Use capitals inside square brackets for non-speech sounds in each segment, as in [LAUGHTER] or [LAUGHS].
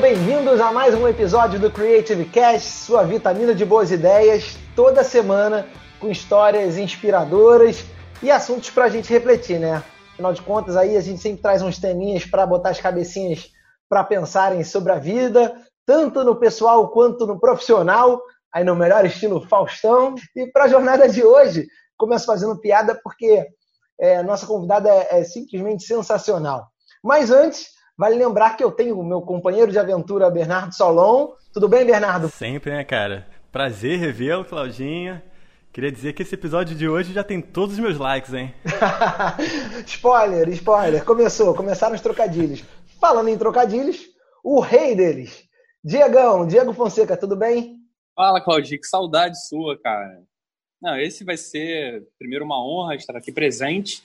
Bem-vindos a mais um episódio do Creative Cast, sua vitamina de boas ideias, toda semana com histórias inspiradoras e assuntos para a gente refletir, né? Afinal de contas, aí a gente sempre traz uns teminhas para botar as cabecinhas para pensarem sobre a vida, tanto no pessoal quanto no profissional, aí no melhor estilo Faustão. E para a jornada de hoje, começo fazendo piada porque é, nossa convidada é, é simplesmente sensacional. Mas antes, Vale lembrar que eu tenho o meu companheiro de aventura, Bernardo Solon. Tudo bem, Bernardo? Sempre, né, cara? Prazer revê-lo, Claudinha. Queria dizer que esse episódio de hoje já tem todos os meus likes, hein? [LAUGHS] spoiler, spoiler. Começou, começaram os trocadilhos. Falando em trocadilhos, o rei deles, Diegão, Diego Fonseca, tudo bem? Fala, Claudinha, que saudade sua, cara. Não, esse vai ser, primeiro, uma honra estar aqui presente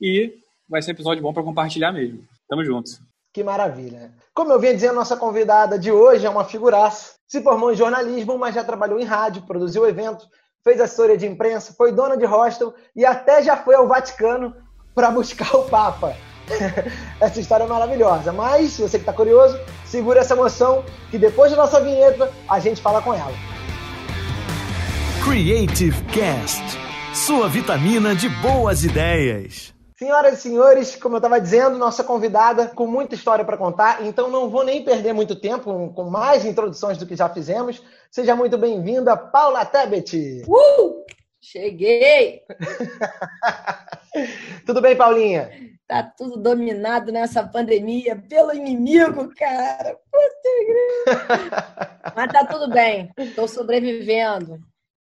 e vai ser um episódio bom para compartilhar mesmo. Tamo junto. Que maravilha. Como eu vinha dizendo, nossa convidada de hoje é uma figuraça. Se formou em jornalismo, mas já trabalhou em rádio, produziu eventos, fez assessoria de imprensa, foi dona de hostel e até já foi ao Vaticano para buscar [LAUGHS] o Papa. [LAUGHS] essa história é maravilhosa. Mas, você que está curioso, segura essa emoção que depois da nossa vinheta a gente fala com ela. Creative Cast sua vitamina de boas ideias. Senhoras e senhores, como eu estava dizendo, nossa convidada com muita história para contar, então não vou nem perder muito tempo com mais introduções do que já fizemos. Seja muito bem-vinda, Paula Tebet. Uh! Cheguei! [LAUGHS] tudo bem, Paulinha? Tá tudo dominado nessa pandemia pelo inimigo, cara. [LAUGHS] Mas tá tudo bem, estou sobrevivendo.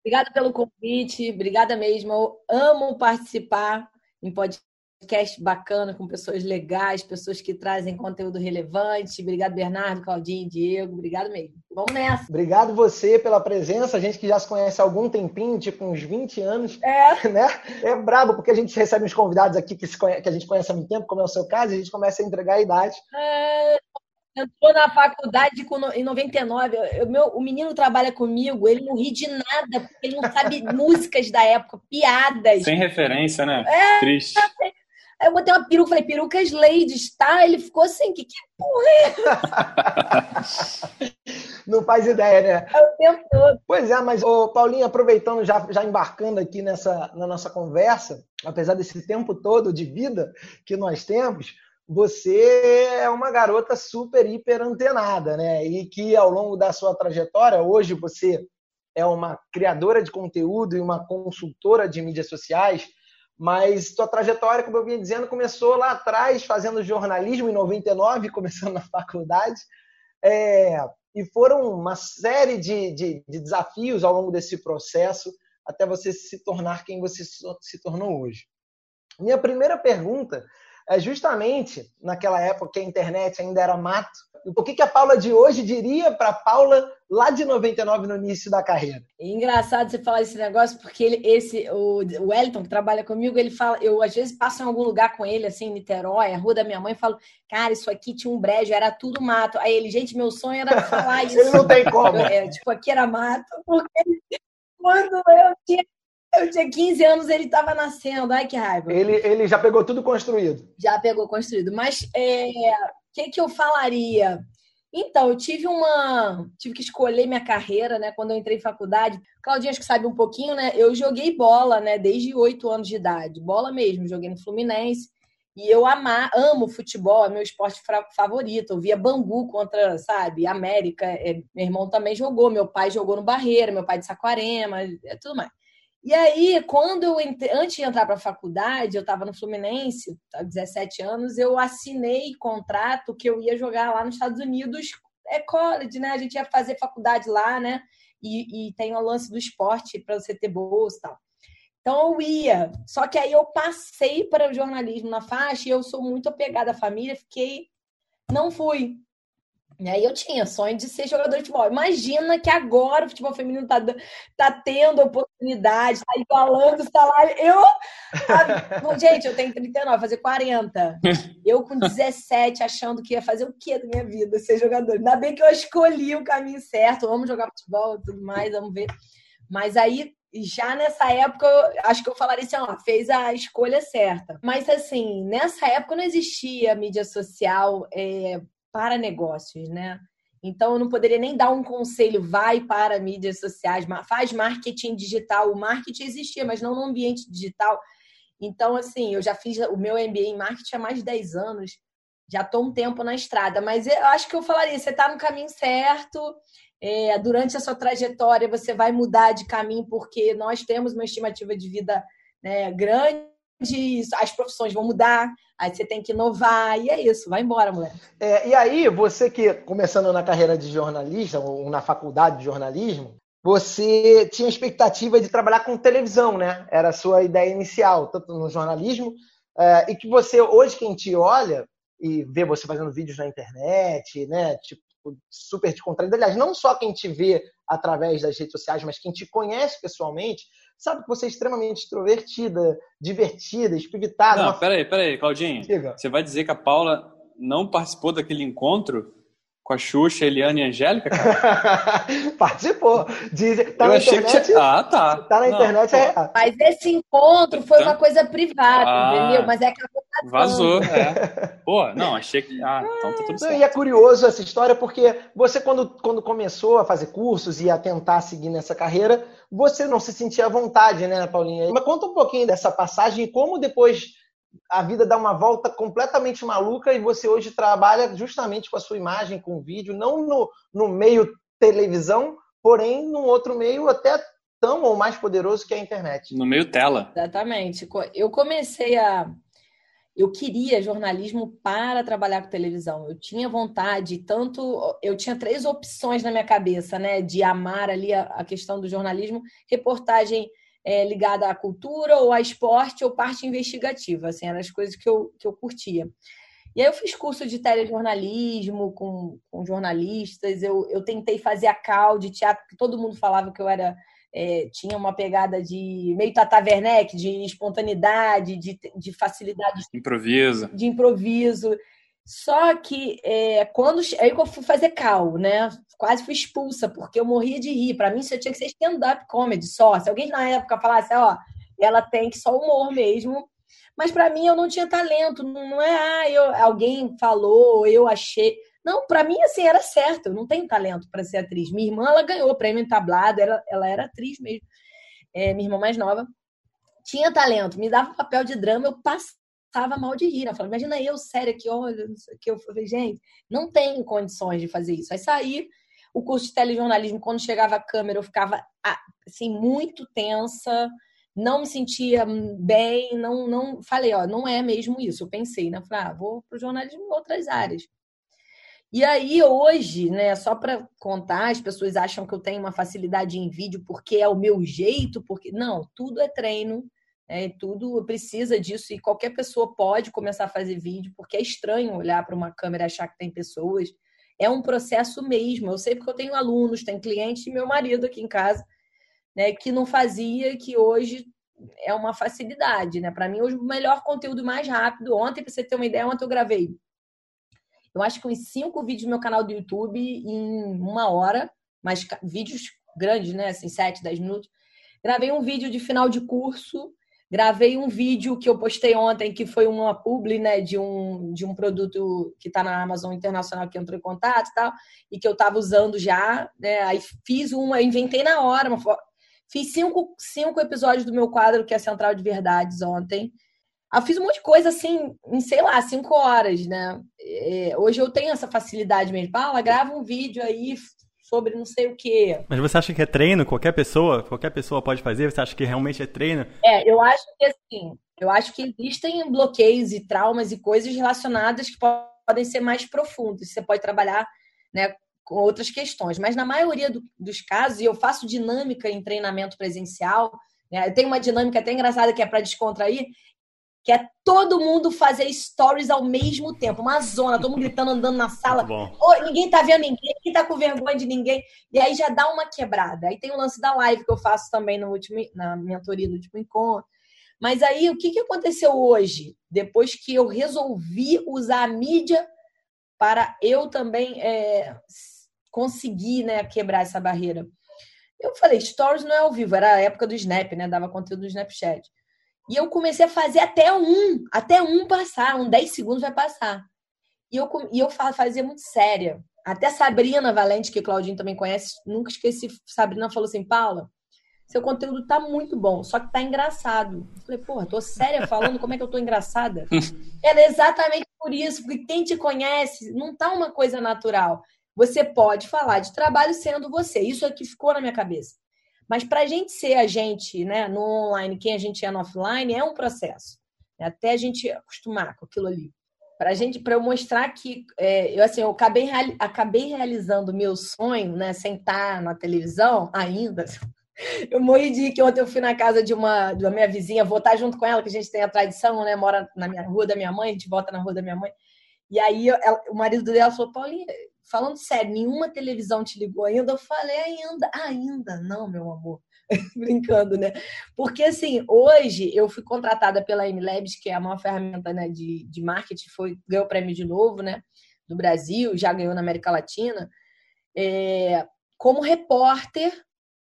Obrigada pelo convite, obrigada mesmo. Eu amo participar em podcast podcast bacana com pessoas legais, pessoas que trazem conteúdo relevante. Obrigado, Bernardo, Claudinho, Diego. Obrigado mesmo. Vamos nessa. Obrigado você pela presença. A gente que já se conhece há algum tempinho, tipo uns 20 anos. É. [LAUGHS] Né? É brabo, porque a gente recebe uns convidados aqui que, conhece, que a gente conhece há muito tempo, como é o seu caso, e a gente começa a entregar a idade. É, entrou na faculdade com, em 99. Eu, meu, o menino trabalha comigo, ele não ri de nada, porque ele não sabe [LAUGHS] músicas da época, piadas. Sem referência, né? É, Triste. Aí eu botei uma peruca, falei, perucas ladies, tá? Ele ficou assim, que, que porra é? [LAUGHS] Não faz ideia, né? É o tempo todo. Pois é, mas, ô, Paulinho, aproveitando, já, já embarcando aqui nessa, na nossa conversa, apesar desse tempo todo de vida que nós temos, você é uma garota super, hiper antenada, né? E que ao longo da sua trajetória, hoje você é uma criadora de conteúdo e uma consultora de mídias sociais, mas tua trajetória, como eu vinha dizendo, começou lá atrás, fazendo jornalismo em 99, [LAUGHS] começando na faculdade. É, e foram uma série de, de, de, desafios ao longo desse processo até você se tornar quem você se tornou hoje. Minha primeira pergunta é justamente naquela época que a internet ainda era mato. O que, que a Paula de hoje diria para a Paula lá de 99 no início da carreira? É engraçado você falar esse negócio, porque ele, esse, o Wellington, que trabalha comigo, ele fala, eu às vezes passo em algum lugar com ele, assim, em Niterói, a rua da minha mãe, e falo, cara, isso aqui tinha um brejo, era tudo mato. Aí ele, gente, meu sonho era falar isso. [LAUGHS] ele não tem como. [LAUGHS] É, tipo, aqui era mato, porque quando eu tinha eu tinha 15 anos, ele estava nascendo. Ai, que raiva. Ele, ele já pegou tudo construído. Já pegou construído. Mas o é, que, que eu falaria? Então, eu tive uma. Tive que escolher minha carreira, né? Quando eu entrei em faculdade. Claudinha, acho que sabe um pouquinho, né? Eu joguei bola, né? Desde 8 anos de idade. Bola mesmo. Joguei no Fluminense. E eu amar, amo futebol, é meu esporte favorito. Eu via Bangu contra, sabe, América. É, meu irmão também jogou, meu pai jogou no Barreira, meu pai de Saquarema, é tudo mais. E aí, quando eu entre... antes de entrar para a faculdade, eu estava no Fluminense, há 17 anos, eu assinei contrato que eu ia jogar lá nos Estados Unidos, é college, né? A gente ia fazer faculdade lá, né? E, e tem o lance do esporte para você ter bolsa e tal. Então eu ia. Só que aí eu passei para o jornalismo na faixa e eu sou muito apegada à família, fiquei. Não fui. E aí eu tinha sonho de ser jogador de futebol. Imagina que agora o futebol feminino tá, tá tendo oportunidade, tá igualando o salário. Eu. A, [LAUGHS] gente, eu tenho 39, fazer 40. [LAUGHS] Eu com 17, achando que ia fazer o quê da minha vida? Ser jogador. Ainda bem que eu escolhi o caminho certo. Vamos jogar futebol e tudo mais, vamos ver. Mas aí já nessa época, acho que eu falaria assim, ó, fez a escolha certa. Mas assim, nessa época não existia mídia social é, para negócios, né? Então, eu não poderia nem dar um conselho, vai para mídias sociais, faz marketing digital. O marketing existia, mas não no ambiente digital. Então, assim, eu já fiz o meu MBA em marketing há mais de 10 anos, já estou um tempo na estrada, mas eu acho que eu falaria, você está no caminho certo, é, durante a sua trajetória você vai mudar de caminho, porque nós temos uma estimativa de vida né, grande, as profissões vão mudar, aí você tem que inovar, e é isso, vai embora, mulher. É, e aí, você que, começando na carreira de jornalista, ou na faculdade de jornalismo, você tinha expectativa de trabalhar com televisão, né? Era a sua ideia inicial, tanto no jornalismo, é, e que você, hoje, quem te olha e vê você fazendo vídeos na internet, né? Tipo, super te contraindo. Aliás, não só quem te vê através das redes sociais, mas quem te conhece pessoalmente, sabe que você é extremamente extrovertida, divertida, espiritada. Não, uma... peraí, peraí, Claudinho. Diga. Você vai dizer que a Paula não participou daquele encontro com a Xuxa, Eliane e a Angélica, cara? [LAUGHS] Participou. Diz, tá Eu na internet. Que... Ah, tá. Tá na não, internet. É... Mas esse encontro foi uma coisa privada, ah, entendeu? Mas é que Vazou, é. [LAUGHS] Pô, não, achei que. Ah, então tá tudo certo. E é curioso essa história, porque você, quando, quando começou a fazer cursos e a tentar seguir nessa carreira, você não se sentia à vontade, né, Paulinha? Mas conta um pouquinho dessa passagem e como depois a vida dá uma volta completamente maluca e você hoje trabalha justamente com a sua imagem, com o vídeo, não no, no meio televisão, porém num outro meio até tão ou mais poderoso que a internet. No meio tela. Exatamente. Eu comecei a. Eu queria jornalismo para trabalhar com televisão. Eu tinha vontade, tanto. Eu tinha três opções na minha cabeça, né? De amar ali a, a questão do jornalismo, reportagem é, ligada à cultura ou a esporte ou parte investigativa. Assim, eram as coisas que eu, que eu curtia. E aí eu fiz curso de telejornalismo com, com jornalistas, eu, eu tentei fazer a cal de teatro, porque todo mundo falava que eu era é, tinha uma pegada de meio Tata Werneck, de espontaneidade, de, de facilidade. Improviso. De improviso. Só que é, quando aí eu fui fazer cal, né? Quase fui expulsa, porque eu morria de rir. Para mim, isso tinha que ser stand-up comedy só. Se alguém na época falasse, ó, ela tem que só humor mesmo. Mas para mim eu não tinha talento. Não é, ah, eu, alguém falou, eu achei. Não, para mim, assim, era certo. Eu não tenho talento para ser atriz. Minha irmã, ela ganhou prêmio em tablado, ela, ela era atriz mesmo. É, minha irmã mais nova. Tinha talento, me dava papel de drama, eu passei estava mal de rir. Eu falei, imagina eu, sério, que olha, que eu falei, gente, não tenho condições de fazer isso. Aí saí, o curso de telejornalismo, quando chegava a câmera, eu ficava assim, muito tensa, não me sentia bem, não, não falei, ó, não é mesmo isso. Eu pensei, né? Falei, ah, vou para o jornalismo em outras áreas. E aí, hoje, né, só para contar, as pessoas acham que eu tenho uma facilidade em vídeo porque é o meu jeito, porque. Não, tudo é treino, é, tudo precisa disso e qualquer pessoa pode começar a fazer vídeo, porque é estranho olhar para uma câmera e achar que tem pessoas. É um processo mesmo. Eu sei porque eu tenho alunos, tenho clientes e meu marido aqui em casa, né, que não fazia, que hoje é uma facilidade, né? Para mim, hoje o melhor conteúdo mais rápido. Ontem, para você ter uma ideia, ontem eu gravei. Eu acho que uns cinco vídeos no meu canal do YouTube em uma hora, mas vídeos grandes, né? Assim, sete, dez minutos. Gravei um vídeo de final de curso Gravei um vídeo que eu postei ontem, que foi uma publi, né, de um, de um produto que está na Amazon Internacional que entrou em contato e tal, e que eu estava usando já, né, aí fiz uma, inventei na hora, uma, fiz cinco, cinco episódios do meu quadro, que é Central de Verdades, ontem, eu fiz um monte de coisa assim, em, sei lá, cinco horas, né? É, hoje eu tenho essa facilidade mesmo. Paula, grava um vídeo aí, sobre não sei o quê. Mas você acha que é treino? Qualquer pessoa? Qualquer pessoa pode fazer? Você acha que realmente é treino? É, eu acho que assim, eu acho que existem bloqueios e traumas e coisas relacionadas que podem ser mais profundos. Você pode trabalhar, né, com outras questões. Mas na maioria do, dos casos, e eu faço dinâmica em treinamento presencial, né, eu tenho uma dinâmica até engraçada que é para descontrair, que é todo mundo fazer stories ao mesmo tempo, uma zona, todo mundo gritando, andando na sala. Oh, ninguém tá vendo ninguém, ninguém tá com vergonha de ninguém. E aí já dá uma quebrada. Aí tem o lance da live que eu faço também no último, na mentoria do último encontro. Mas aí, o que, que aconteceu hoje? Depois que eu resolvi usar a mídia para eu também é, conseguir né, quebrar essa barreira. Eu falei, stories não é ao vivo, era a época do Snap, né? Dava conteúdo do Snapchat. E eu comecei a fazer até um, até um passar, um 10 segundos vai passar. E eu, e eu fazia muito séria. Até Sabrina Valente, que o Claudinho também conhece, nunca esqueci. Sabrina falou assim: Paula, seu conteúdo tá muito bom, só que tá engraçado. Eu falei, porra, tô séria falando como é que eu tô engraçada? [LAUGHS] Era exatamente por isso, porque quem te conhece não tá uma coisa natural. Você pode falar de trabalho sendo você. Isso é que ficou na minha cabeça. Mas para a gente ser a gente, né, no online, quem a gente é no offline, é um processo. Até a gente acostumar com aquilo ali. Para gente, para eu mostrar que é, eu assim, eu acabei, acabei realizando meu sonho, né, sem estar na televisão ainda. [LAUGHS] Eu morri de que ontem eu fui na casa de uma, uma minha vizinha, vou estar junto com ela, que a gente tem a tradição, né? Mora na minha rua da minha mãe, a gente volta na rua da minha mãe. E aí ela, o marido dela falou, Paulinha, falando sério, nenhuma televisão te ligou ainda? Eu falei, ainda, ainda, não, meu amor. [LAUGHS] Brincando, né? Porque, assim, hoje eu fui contratada pela MLabs, que é a maior ferramenta né, de, de marketing, foi, ganhou o prêmio de novo, né? Do Brasil, já ganhou na América Latina, é, como repórter.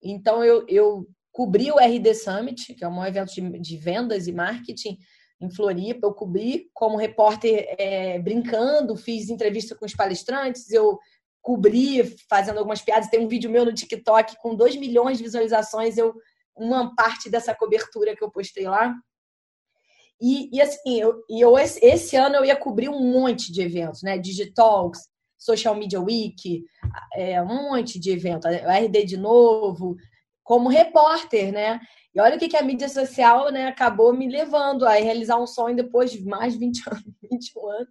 Então, eu, eu cobri o RD Summit, que é um evento de, de vendas e marketing, em Floripa, eu cobri como repórter é, brincando, fiz entrevista com os palestrantes, eu cobri fazendo algumas piadas. Tem um vídeo meu no TikTok com 2 milhões de visualizações, eu uma parte dessa cobertura que eu postei lá. E, e assim, eu, e eu, esse ano eu ia cobrir um monte de eventos, né? Digitalks, Social Media Week, é, um monte de eventos, RD de novo, como repórter, né? E olha o que, que a mídia social né, acabou me levando a realizar um sonho depois de mais de 20 [LAUGHS] anos, 21 anos.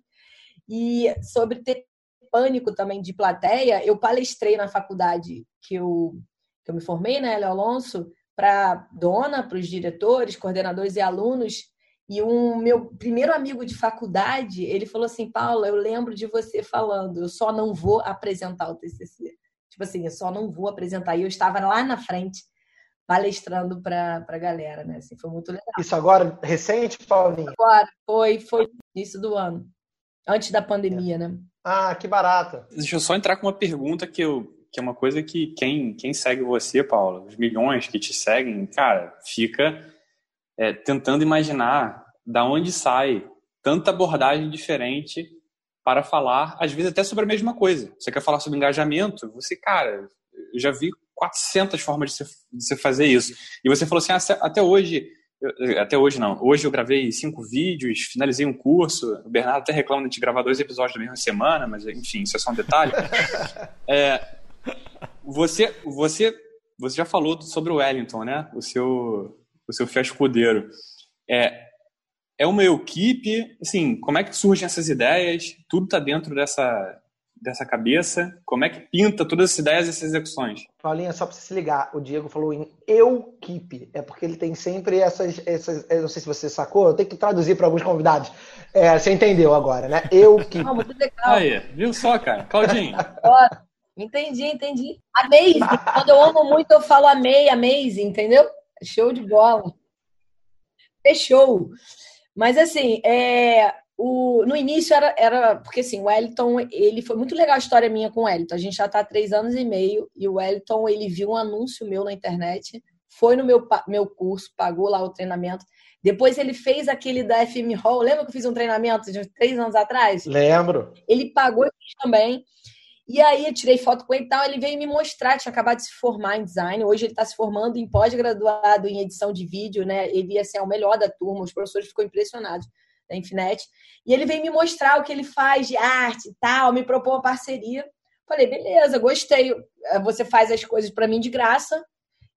E sobre ter pânico também de plateia, eu palestrei na faculdade que eu, que eu me formei, né, Léo Alonso, para dona, para os diretores, coordenadores e alunos. E um meu primeiro amigo de faculdade, ele falou assim, Paula, eu lembro de você falando, eu só não vou apresentar o TCC. Tipo assim, eu só não vou apresentar. E eu estava lá na frente palestrando para a galera, né? Assim, foi muito legal. Isso agora, recente, Paulinho? Agora, foi, foi início do ano, antes da pandemia, né? Ah, que barata. Deixa eu só entrar com uma pergunta que, eu, que é uma coisa que quem, quem segue você, Paula, os milhões que te seguem, cara, fica é, tentando imaginar da onde sai tanta abordagem diferente para falar, às vezes até sobre a mesma coisa. Você quer falar sobre engajamento? Você, cara, eu já vi 400 formas de você, de você fazer isso. E você falou assim, ah, até hoje, até hoje não, hoje eu gravei cinco vídeos, finalizei um curso, o Bernardo até reclama de gravar dois episódios na mesma semana, mas enfim, isso é só um detalhe. [LAUGHS] é, você, você, você já falou sobre o Wellington, né? O seu, o seu fiel escudeiro. É, é uma equipe, assim, como é que surgem essas ideias? Tudo está dentro dessa, dessa cabeça? Como é que pinta todas essas ideias e essas execuções? Paulinha, só para você se ligar, o Diego falou em eu keep, é porque ele tem sempre essas, essas eu não sei se você sacou, eu tenho que traduzir para alguns convidados. É, você entendeu agora, né? Eu [LAUGHS] keep. Ah, muito legal. Aí, viu só, cara? Claudinho. [LAUGHS] entendi, entendi. Amazing. Quando eu amo muito, eu falo amei, amazing, entendeu? Show de bola. Fechou. Mas assim, é, o, no início era, era. Porque assim, o Wellington, ele foi muito legal a história minha com o Wellington. A gente já está há três anos e meio e o Wellington, ele viu um anúncio meu na internet, foi no meu, meu curso, pagou lá o treinamento. Depois ele fez aquele da FM Hall. Lembra que eu fiz um treinamento de três anos atrás? Lembro. Ele pagou também. E aí eu tirei foto com ele e tal. Ele veio me mostrar, tinha acabado de se formar em design. Hoje ele está se formando em pós-graduado em edição de vídeo, né? Ele ia ser o melhor da turma, os professores ficou impressionados da Infinet. E ele veio me mostrar o que ele faz de arte e tal, me propôs uma parceria. Falei, beleza, gostei. Você faz as coisas para mim de graça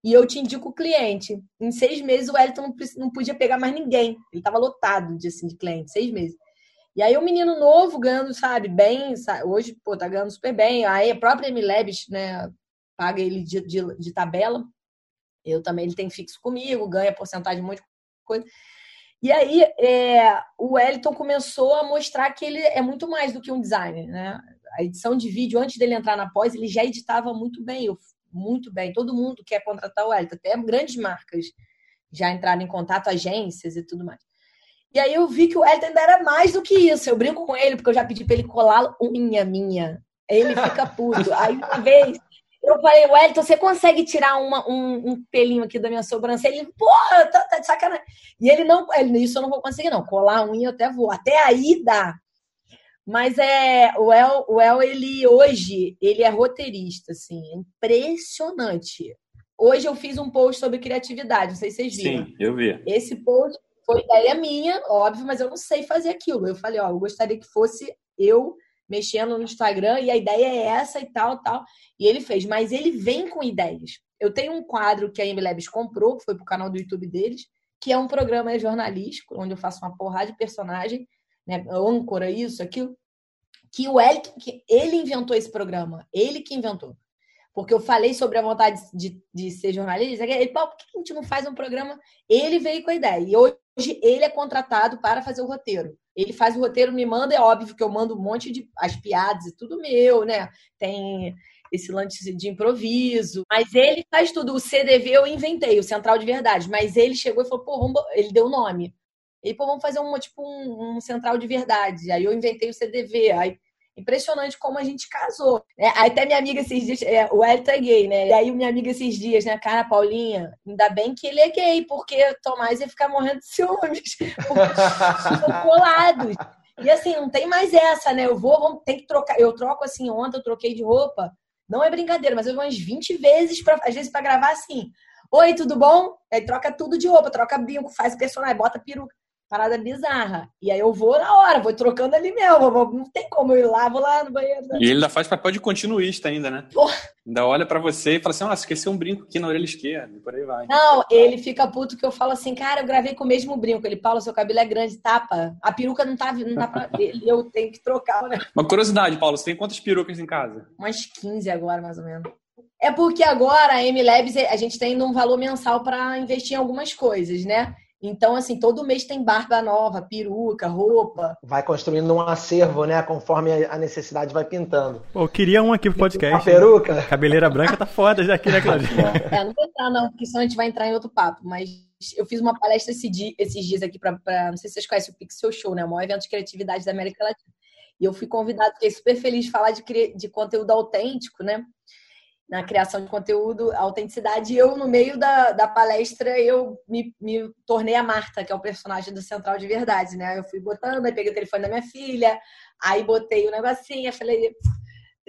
e eu te indico o cliente. Em seis meses o Elton não podia pegar mais ninguém. Ele estava lotado de, assim, de cliente, seis meses. E aí o menino novo ganhando, sabe, bem, sabe? hoje, pô, tá ganhando super bem. Aí a própria Emilebs, né, paga ele de, de, de tabela. Eu também, ele tem fixo comigo, ganha porcentagem um monte de coisa. E aí é, o Wellington começou a mostrar que ele é muito mais do que um designer, né? A edição de vídeo, antes dele entrar na pós, ele já editava muito bem, muito bem. Todo mundo quer contratar o Wellington, até grandes marcas já entraram em contato, agências e tudo mais. E aí eu vi que o Wellington ainda era mais do que isso. Eu brinco com ele, porque eu já pedi para ele colar unha minha. Ele fica puto. Aí uma vez eu falei, Wellington, você consegue tirar uma, um, um, pelinho aqui da minha sobrancelha? Ele, porra, tá, tá, de sacanagem. E ele não, ele, isso eu não vou conseguir, não. Colar a unha eu até vou. Até aí dá. Mas é o El, o El, ele hoje, ele é roteirista, assim, é impressionante. Hoje eu fiz um post sobre criatividade, não sei se vocês viram. Sim, eu vi. Esse post foi ideia minha, óbvio, mas eu não sei fazer aquilo. Eu falei, ó, eu gostaria que fosse eu mexendo no Instagram e a ideia é essa e tal, tal. E ele fez, mas ele vem com ideias. Eu tenho um quadro que a MLabs comprou, que foi pro canal do YouTube deles, que é um programa jornalístico, onde eu faço uma porrada de personagem, né, âncora, isso, aquilo, que o Elton, que ele inventou esse programa, ele que inventou. Porque eu falei sobre a vontade de, de ser jornalista, ele, por que a gente não faz um programa? Ele veio com a ideia. E hoje ele é contratado para fazer o roteiro. Ele faz o roteiro, me manda, é óbvio que eu mando um monte de as piadas e tudo meu, né? Tem esse lance de improviso. Mas ele faz tudo. O CDV eu inventei, o Central de Verdade. Mas ele chegou e falou, pô, vamos... ele deu o nome. Ele, pô, vamos fazer um, tipo, um, um, Central de Verdade. Aí eu inventei o CDV. Aí impressionante como a gente casou. É, aí até minha amiga esses dias, é, o Elton é gay, né? E aí minha amiga esses dias, né, cara, Paulinha, ainda bem que ele é gay, porque Tomás ia ficar morrendo de ciúmes. colados. E assim, não tem mais essa, né? Eu vou, vamos, tem que trocar. Eu troco assim, ontem eu troquei de roupa. Não é brincadeira, mas eu vou umas 20 vezes, pra, às vezes, para gravar assim. Oi, tudo bom? Aí troca tudo de roupa, troca brinco, faz personagem, bota peruca. Parada bizarra. E aí eu vou na hora, vou trocando ali mesmo. Não tem como eu ir lá, vou lá no banheiro. E ele ainda faz papel de continuista ainda, né? Porra. Ainda olha para você e fala assim, ah, esqueceu um brinco aqui na orelha esquerda. E por aí vai. Não, ele fica puto que eu falo assim, cara, eu gravei com o mesmo brinco. Ele, Paulo, seu cabelo é grande, tapa. A peruca não tá, não dá pra... [LAUGHS] eu tenho que trocar, né? Uma curiosidade, Paulo, você tem quantas perucas em casa? Umas 15 agora, mais ou menos. É porque agora a M-Labs, a gente tem um valor mensal para investir em algumas coisas, né? Então, assim, todo mês tem barba nova, peruca, roupa. Vai construindo um acervo, né? Conforme a necessidade vai pintando. Pô, eu queria um aqui pro podcast. A peruca? Cabeleira branca tá foda já aqui, né, Claudinha? é, não vou entrar não, porque senão a gente vai entrar em outro papo. Mas eu fiz uma palestra esse dia, esses dias aqui para, não sei se vocês conhecem o Pixel Show, né? O maior evento de criatividade da América Latina. E eu fui convidada, fiquei super feliz de falar de, de conteúdo autêntico, né? Na criação de conteúdo, autenticidade. E eu, no meio da, da palestra, eu me, me tornei a Marta, que é o personagem do Central de Verdade, né? Eu fui botando, aí peguei o telefone da minha filha, aí botei o negocinho, falei,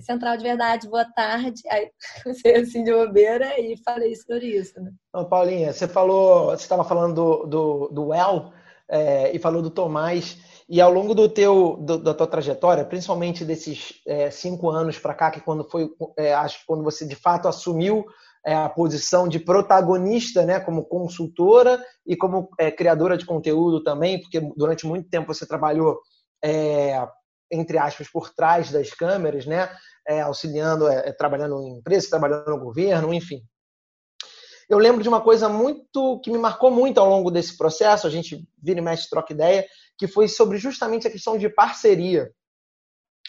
Central de Verdade, boa tarde. Aí [LAUGHS] você assim de bobeira e falei sobre isso, né? Então, Paulinha, você falou, você estava falando do, do, do El é, e falou do Tomás. E ao longo do teu, do, da tua trajetória, principalmente desses é, cinco anos para cá, que quando foi, é, acho quando você de fato assumiu é, a posição de protagonista, né, como consultora e como é, criadora de conteúdo também, porque durante muito tempo você trabalhou é, entre aspas por trás das câmeras, né, é, auxiliando, trabalhando em empresas, trabalhando no governo, enfim. Eu lembro de uma coisa muito que me marcou muito ao longo desse processo. A gente vira e mexe, troca ideia que foi sobre justamente a questão de parceria.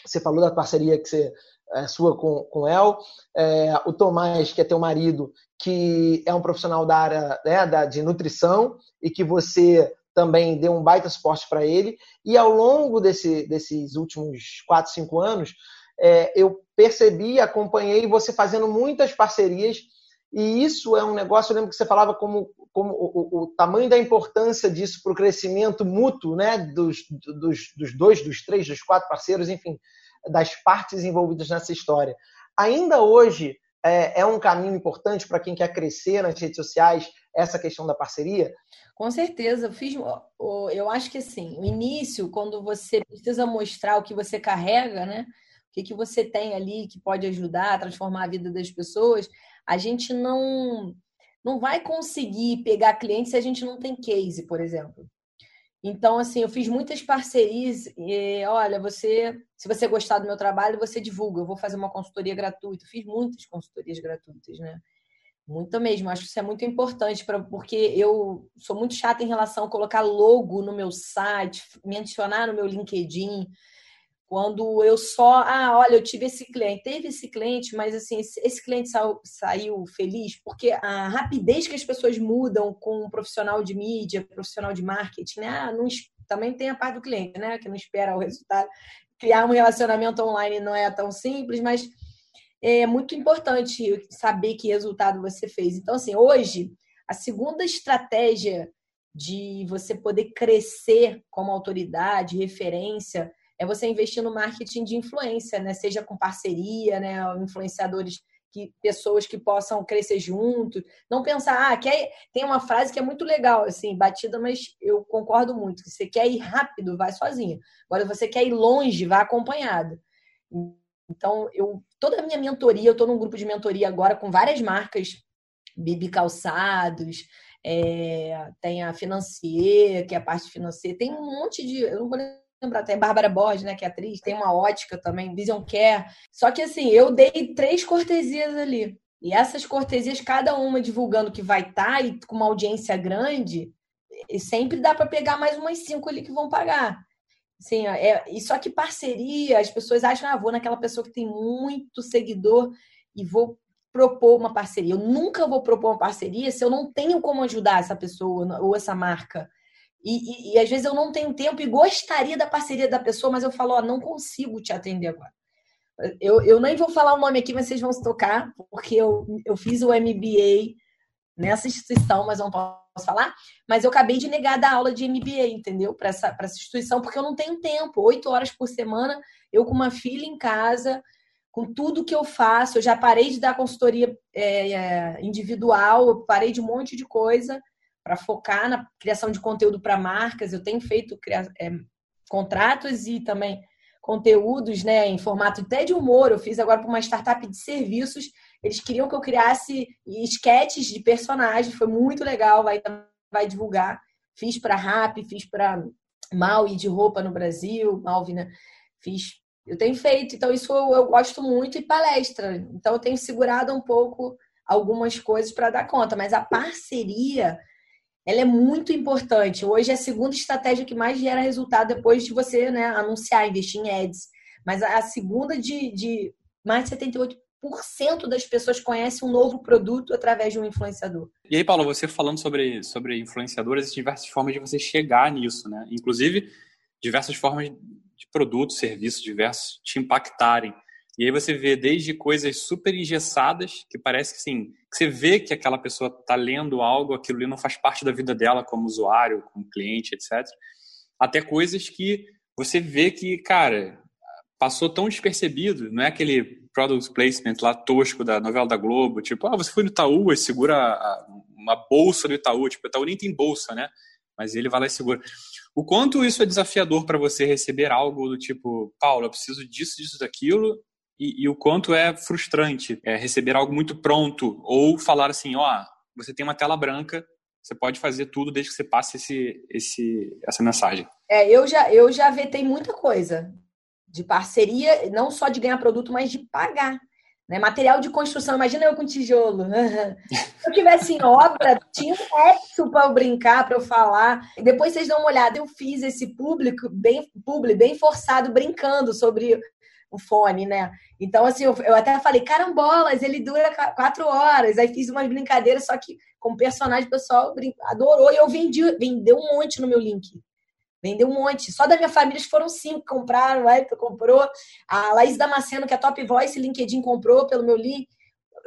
Você falou da parceria que você é sua com, com El, é, o Tomás, que é teu marido, que é um profissional da área né, da, de nutrição e que você também deu um baita suporte para ele. E ao longo desse, desses últimos 4, 5 anos, é, eu percebi, acompanhei você fazendo muitas parcerias e isso é um negócio, eu lembro que você falava como, como o, o tamanho da importância disso para o crescimento mútuo né, dos, dos, dos dois, dos três, dos quatro parceiros, enfim, das partes envolvidas nessa história. Ainda hoje é, é um caminho importante para quem quer crescer nas redes sociais, essa questão da parceria? Com certeza, eu fiz, eu acho que assim, o início, quando você precisa mostrar o que você carrega, né? O que, que você tem ali que pode ajudar a transformar a vida das pessoas, a gente não não vai conseguir pegar clientes se a gente não tem case, por exemplo. Então, assim, eu fiz muitas parcerias. E, olha, você, se você gostar do meu trabalho, você divulga. Eu vou fazer uma consultoria gratuita. Eu fiz muitas consultorias gratuitas, né? Muita mesmo. Acho que isso é muito importante para porque eu sou muito chata em relação a colocar logo no meu site, mencionar no meu LinkedIn. Quando eu só, ah, olha, eu tive esse cliente, teve esse cliente, mas assim, esse cliente saiu, saiu feliz, porque a rapidez que as pessoas mudam com um profissional de mídia, profissional de marketing, né? Ah, não, também tem a parte do cliente, né? Que não espera o resultado. Criar um relacionamento online não é tão simples, mas é muito importante saber que resultado você fez. Então, assim, hoje, a segunda estratégia de você poder crescer como autoridade, referência, é você investir no marketing de influência, né? Seja com parceria, né? Influenciadores que pessoas que possam crescer juntos. Não pensar, ah, quer... tem uma frase que é muito legal, assim, batida, mas eu concordo muito. Que você quer ir rápido, vai sozinho. Agora, você quer ir longe, vai acompanhado. Então, eu toda a minha mentoria, eu estou num grupo de mentoria agora com várias marcas, Bibi Calçados, é, tem a Financier, que é a parte financeira, tem um monte de. Eu não vou lembrar, tem Bárbara Borges, né, que é atriz, tem uma ótica também, Vision Care. Só que assim, eu dei três cortesias ali. E essas cortesias, cada uma divulgando que vai estar tá, e com uma audiência grande, sempre dá para pegar mais umas cinco ali que vão pagar. Sim, é, e só que parceria, as pessoas acham, ah, vou naquela pessoa que tem muito seguidor e vou propor uma parceria. Eu nunca vou propor uma parceria se eu não tenho como ajudar essa pessoa ou essa marca. E, e, e às vezes eu não tenho tempo e gostaria da parceria da pessoa, mas eu falo, ó, não consigo te atender agora. Eu, eu nem vou falar o nome aqui, mas vocês vão se tocar, porque eu, eu fiz o MBA nessa instituição, mas não posso falar. Mas eu acabei de negar da aula de MBA, entendeu? Para essa, essa instituição, porque eu não tenho tempo. Oito horas por semana, eu com uma filha em casa, com tudo que eu faço. Eu já parei de dar consultoria é, individual, parei de um monte de coisa para focar na criação de conteúdo para marcas. Eu tenho feito é, contratos e também conteúdos né, em formato até de humor. Eu fiz agora para uma startup de serviços eles queriam que eu criasse esquetes de personagens, foi muito legal, vai, vai divulgar. Fiz para Rap, fiz para Maui de roupa no Brasil, Malvina, fiz. Eu tenho feito, então isso eu, eu gosto muito e palestra. Então eu tenho segurado um pouco algumas coisas para dar conta, mas a parceria ela é muito importante. Hoje é a segunda estratégia que mais gera resultado depois de você né, anunciar, investir em ads. Mas a segunda de, de mais de 78 cento das pessoas conhecem um novo produto através de um influenciador. E aí, Paulo, você falando sobre, sobre influenciadores, diversas formas de você chegar nisso, né? Inclusive, diversas formas de produtos, serviços diversos te impactarem. E aí você vê desde coisas super engessadas, que parece que sim, que você vê que aquela pessoa está lendo algo, aquilo ali não faz parte da vida dela como usuário, como cliente, etc. Até coisas que você vê que, cara, passou tão despercebido, não é aquele product placement lá tosco da novela da Globo, tipo, ah, você foi no Itaú e segura uma bolsa do Itaú, tipo, o Itaú nem tem bolsa, né? Mas ele vai lá e segura. O quanto isso é desafiador para você receber algo do tipo, Paulo, eu preciso disso, disso, daquilo, e, e o quanto é frustrante é, receber algo muito pronto, ou falar assim, ó, oh, você tem uma tela branca, você pode fazer tudo desde que você passe esse, esse, essa mensagem. É, eu já, eu já vetei muita coisa de parceria, não só de ganhar produto, mas de pagar. Né? Material de construção, imagina eu com tijolo. [LAUGHS] Se eu tivesse em obra, tinha um exo para eu brincar, para eu falar. E depois vocês dão uma olhada, eu fiz esse público bem, publi, bem forçado, brincando sobre o fone, né? Então, assim, eu, eu até falei, carambolas, ele dura quatro horas. Aí fiz umas brincadeiras, só que com personagem, o pessoal adorou e eu vendi, vendeu um monte no meu link. Vendeu um monte. Só da minha família foram cinco que compraram. O Wellington comprou. A Laís Damasceno, que é Top Voice, LinkedIn comprou pelo meu link.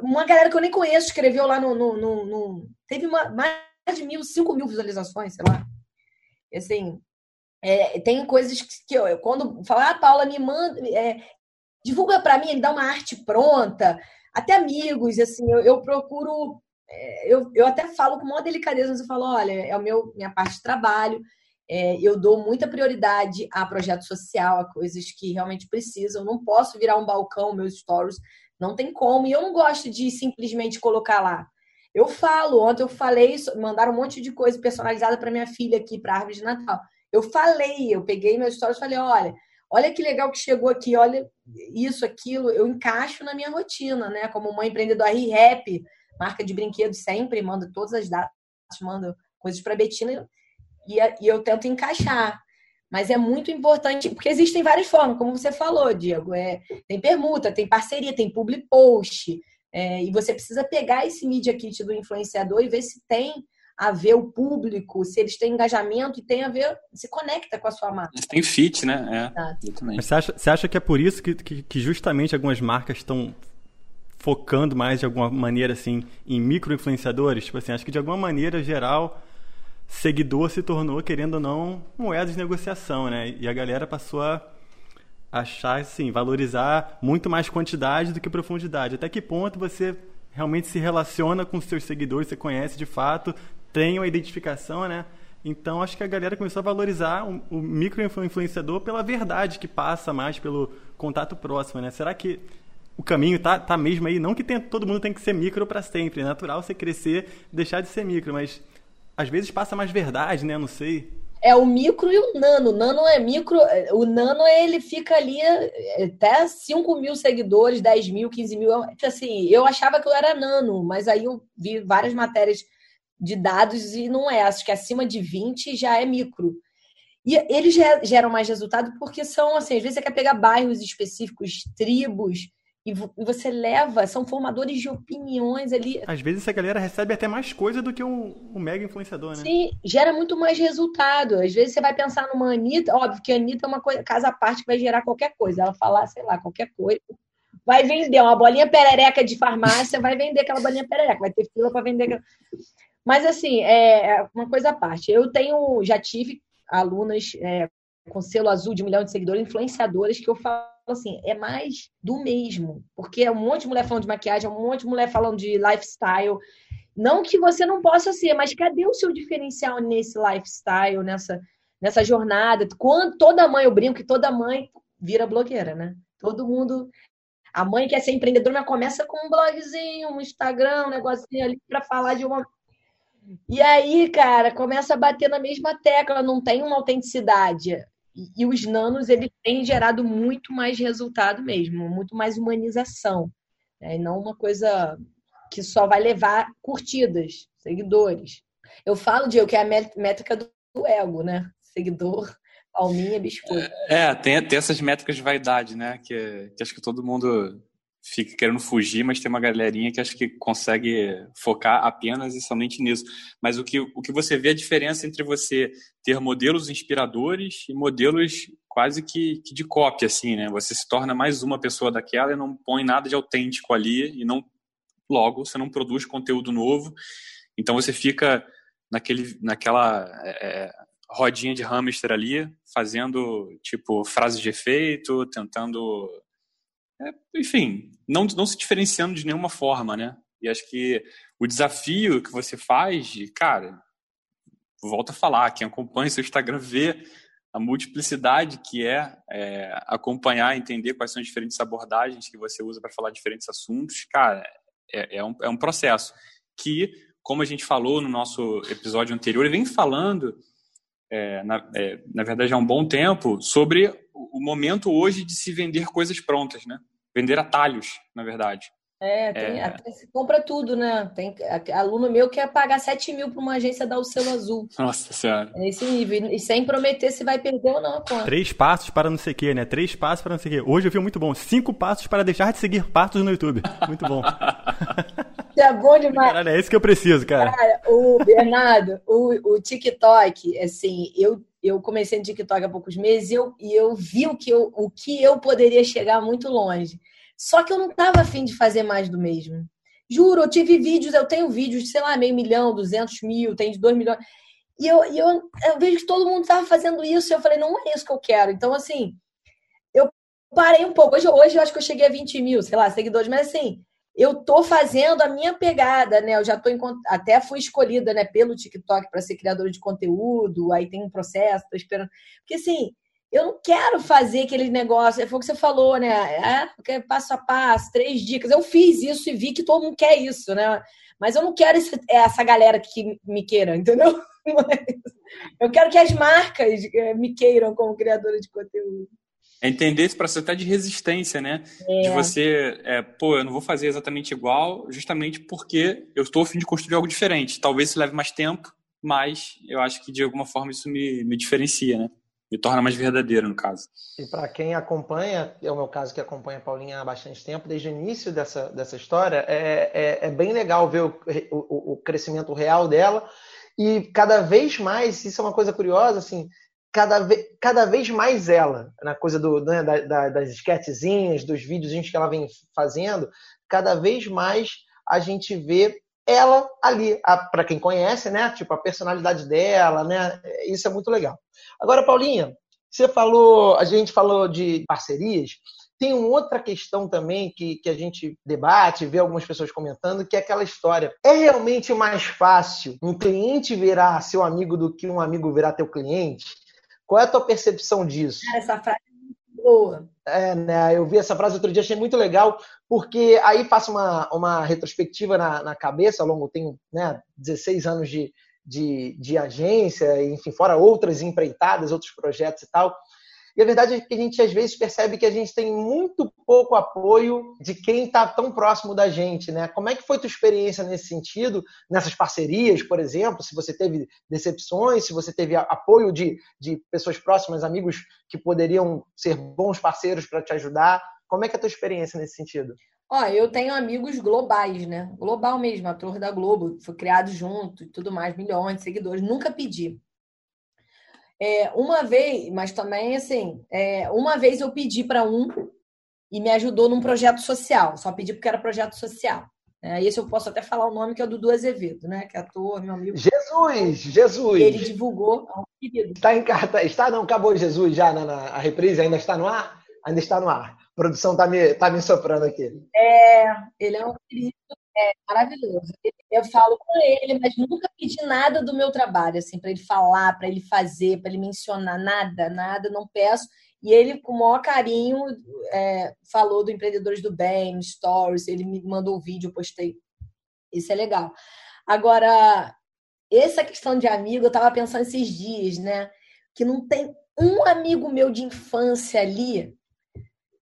Uma galera que eu nem conheço escreveu lá no. no, no, no... Teve uma, mais de mil, cinco mil visualizações, sei lá. Assim, é, tem coisas que, que eu, quando falar, ah, Paula, me manda, é, divulga para mim, ele dá uma arte pronta, até amigos, assim, eu, eu procuro, é, eu, eu até falo com maior delicadeza, mas eu falo, olha, é o meu, minha parte de trabalho, é, eu dou muita prioridade a projeto social, a coisas que realmente precisam. não posso virar um balcão, meus stories, não tem como. E eu não gosto de simplesmente colocar lá. Eu falo, ontem eu falei, mandaram um monte de coisa personalizada para minha filha aqui, para árvore de Natal. Eu falei, eu peguei meus stories e falei: olha, olha que legal que chegou aqui, olha isso, aquilo. Eu encaixo na minha rotina, né? Como mãe empreendedora, ReHap, marca de brinquedos, sempre manda todas as datas, manda coisas para Betina e, e eu tento encaixar. Mas é muito importante, porque existem várias formas, como você falou, Diego. É, tem permuta, tem parceria, tem public post. É, e você precisa pegar esse media kit do influenciador e ver se tem a ver o público, se eles têm engajamento e tem a ver, se conecta com a sua marca. Tem fit, né? É, Mas você acha, você acha que é por isso que, que, que justamente algumas marcas estão focando mais de alguma maneira assim em micro influenciadores? Tipo assim, acho que de alguma maneira geral seguidor se tornou, querendo ou não, moeda de negociação, né? E a galera passou a achar, assim, valorizar muito mais quantidade do que profundidade. Até que ponto você realmente se relaciona com os seus seguidores, você conhece de fato, tem uma identificação, né? Então acho que a galera começou a valorizar o, o micro-influenciador pela verdade que passa mais pelo contato próximo, né? Será que o caminho tá, tá mesmo aí? Não que todo mundo tem que ser micro para sempre, é natural você crescer, deixar de ser micro, mas às vezes passa mais verdade, né? Não sei. É o micro e o nano. O nano é micro. O nano, ele fica ali é, até 5 mil seguidores, 10 mil, 15 mil. Assim, eu achava que eu era nano, mas aí eu vi várias matérias de dados e não é. Acho que acima de 20 já é micro. E eles geram mais resultado porque são, assim, às vezes você quer pegar bairros específicos, tribos, e você leva, são formadores de opiniões ali. Às vezes essa galera recebe até mais coisa do que um, um mega influenciador, né? Sim, gera muito mais resultado. Às vezes você vai pensar numa Anitta, óbvio que a Anitta é uma coisa, casa à parte que vai gerar qualquer coisa. Ela falar, sei lá, qualquer coisa. Vai vender uma bolinha perereca de farmácia, vai vender aquela bolinha perereca, vai ter fila para vender aquela... Mas assim, é, é uma coisa à parte. Eu tenho, já tive alunas é, com selo azul de um milhão de seguidores, influenciadoras, que eu falo assim, é mais do mesmo. Porque é um monte de mulher falando de maquiagem, é um monte de mulher falando de lifestyle. Não que você não possa ser, mas cadê o seu diferencial nesse lifestyle, nessa, nessa jornada? Quando toda mãe, eu brinco que toda mãe vira blogueira, né? Todo mundo. A mãe quer ser empreendedora, mas começa com um blogzinho, um Instagram, um negocinho ali para falar de uma. E aí, cara, começa a bater na mesma tecla, não tem uma autenticidade. E, os nanos, eles têm gerado muito mais resultado mesmo, muito mais humanização. Né? E não uma coisa que só vai levar curtidas, seguidores. Eu falo, Diego, que é a métrica do ego, né? Seguidor, palminha, biscoito. É, tem, tem essas métricas de vaidade, né? Que, que acho que todo mundo fica querendo fugir, mas tem uma galerinha que acho que consegue focar apenas e somente nisso. Mas o que, o que você vê é a diferença entre você ter modelos inspiradores e modelos quase que, que de cópia, assim, né? Você se torna mais uma pessoa daquela e não põe nada de autêntico ali e não logo você não produz conteúdo novo. Então você fica naquele, naquela é, rodinha de hamster ali, fazendo tipo frases de efeito, tentando é, enfim, não, não se diferenciando de nenhuma forma, né? E acho que o desafio que você faz, cara, volta a falar, quem acompanha seu Instagram vê a multiplicidade que é, é acompanhar, entender quais são as diferentes abordagens que você usa para falar diferentes assuntos, cara, é, é, um, é um processo que, como a gente falou no nosso episódio anterior, vem falando, é, na, é, na verdade, há um bom tempo, sobre o momento hoje de se vender coisas prontas, né? Vender atalhos, na verdade. É, tem, é... Até se compra tudo, né? Tem aluno meu que quer pagar 7 mil para uma agência dar o selo azul. Nossa senhora. É esse nível. E sem prometer se vai perder ou não. Pô. Três passos para não sei o quê, né? Três passos para não sei o quê. Hoje eu vi muito bom. Cinco passos para deixar de seguir passos no YouTube. Muito bom. [LAUGHS] É bom demais. Caralho, é isso que eu preciso, cara. Cara, o Bernardo, o, o TikTok, assim, eu eu comecei no TikTok há poucos meses e eu, e eu vi o que eu, o que eu poderia chegar muito longe. Só que eu não estava afim de fazer mais do mesmo. Juro, eu tive vídeos, eu tenho vídeos de, sei lá, meio milhão, duzentos mil, tem de dois milhões. E eu, e eu, eu vejo que todo mundo estava fazendo isso. E eu falei, não é isso que eu quero. Então, assim, eu parei um pouco. Hoje, hoje eu acho que eu cheguei a 20 mil, sei lá, seguidores. Mas, assim, eu tô fazendo a minha pegada, né? Eu já tô em, até fui escolhida, né, pelo TikTok para ser criadora de conteúdo, aí tem um processo, tô esperando. Porque assim, eu não quero fazer aquele negócio, foi o que você falou, né? É, passo a passo, três dicas. Eu fiz isso e vi que todo mundo quer isso, né? Mas eu não quero esse, essa galera que me queira, entendeu? [LAUGHS] Eu quero que as marcas eh, me queiram como criadora de conteúdo. É entender esse processo até de resistência, né? É. De você, é, pô, eu não vou fazer exatamente igual, justamente porque eu estou a fim de construir algo diferente. Talvez isso leve mais tempo, mas eu acho que de alguma forma isso me, me diferencia, né? Me torna mais verdadeiro, no caso. E para quem acompanha, é o meu caso que acompanha a Paulinha há bastante tempo, desde o início dessa, dessa história, é, é, é bem legal ver o, o, o crescimento real dela. E cada vez mais, isso é uma coisa curiosa, assim, cada, vez, cada vez mais ela, na coisa do, né, da, da, das esquetezinhas, dos videozinhos que ela vem fazendo, cada vez mais a gente vê ela ali, para quem conhece, né? Tipo, a personalidade dela, né? Isso é muito legal. Agora, Paulinha, Você falou, a gente falou de parcerias. Tem uma outra questão também que, que a gente debate, vê algumas pessoas comentando, que é aquela história. É realmente mais fácil um cliente virar seu amigo do que um amigo virar teu cliente? Qual é a tua percepção disso? Essa frase é muito boa. É, né? Eu vi essa frase outro dia, achei muito legal, porque aí faço uma, uma retrospectiva na, na cabeça, ao longo, tenho né, 16 anos de, de, de agência, enfim, fora outras empreitadas, outros projetos e tal. E a verdade é que a gente às vezes percebe que a gente tem muito pouco apoio de quem está tão próximo da gente, né? Como é que foi tua experiência nesse sentido, nessas parcerias, por exemplo? Se você teve decepções, se você teve apoio de, de pessoas próximas, amigos que poderiam ser bons parceiros para te ajudar. Como é que é a tua experiência nesse sentido? Ó, eu tenho amigos globais, né? Global mesmo, ator da Globo, foi criado junto e tudo mais, milhões de seguidores. Nunca pedi. É, uma vez, mas também assim, é, uma vez eu pedi para um e me ajudou num projeto social. Só pedi porque era projeto social. É, esse eu posso até falar o nome que é o Dudu Azevedo, né? Que é ator, meu amigo. Jesus, Jesus. Ele divulgou. Está em carta, está não acabou Jesus já na, na a reprise ainda está no ar, ainda está no ar. A produção tá me tá me soprando aqui. É, ele é um querido é maravilhoso. Eu falo com ele, mas nunca pedi nada do meu trabalho, assim, para ele falar, para ele fazer, para ele mencionar nada, nada, não peço. E ele, com o maior carinho, é, falou do Empreendedores do Bem, Stories, ele me mandou o vídeo, eu postei. Isso é legal. Agora, essa questão de amigo, eu estava pensando esses dias, né? Que não tem um amigo meu de infância ali.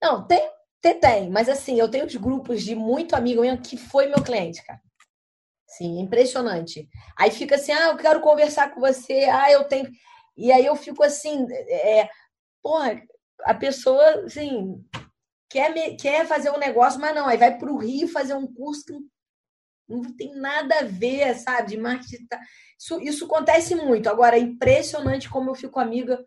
Não, tem tem, mas assim, eu tenho os grupos de muito amigo mesmo que foi meu cliente, cara. Sim, impressionante. Aí fica assim, ah, eu quero conversar com você, ah, eu tenho. E aí eu fico assim, é, porra, a pessoa, assim, quer, me, quer fazer um negócio, mas não, aí vai para o Rio fazer um curso que não, não tem nada a ver, sabe, de marketing. Tá. Isso, isso acontece muito. Agora, é impressionante como eu fico amiga.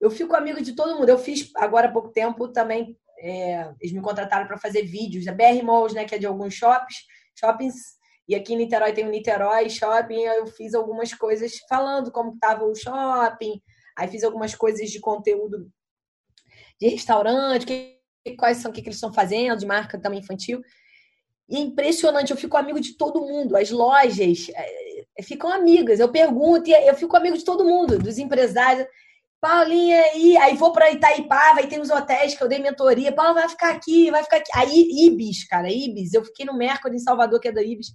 Eu fico amiga de todo mundo. Eu fiz agora há pouco tempo também é, eles me contrataram para fazer vídeos, a BR Malls, né, que é de alguns shoppings, shoppings, e aqui em Niterói tem o Niterói Shopping, eu fiz algumas coisas falando como estava o shopping, aí fiz algumas coisas de conteúdo de restaurante, que, quais são, o que, que eles estão fazendo, de marca também infantil. E é impressionante, eu fico amigo de todo mundo, as lojas é, ficam amigas, eu pergunto e eu fico amigo de todo mundo, dos empresários. Paulinha, aí, aí vou para Itaipava, aí tem os hotéis que eu dei mentoria. Paulo vai ficar aqui, vai ficar aqui. Aí, Ibis, cara, Ibis. Eu fiquei no Mercury em Salvador, que é da Ibis.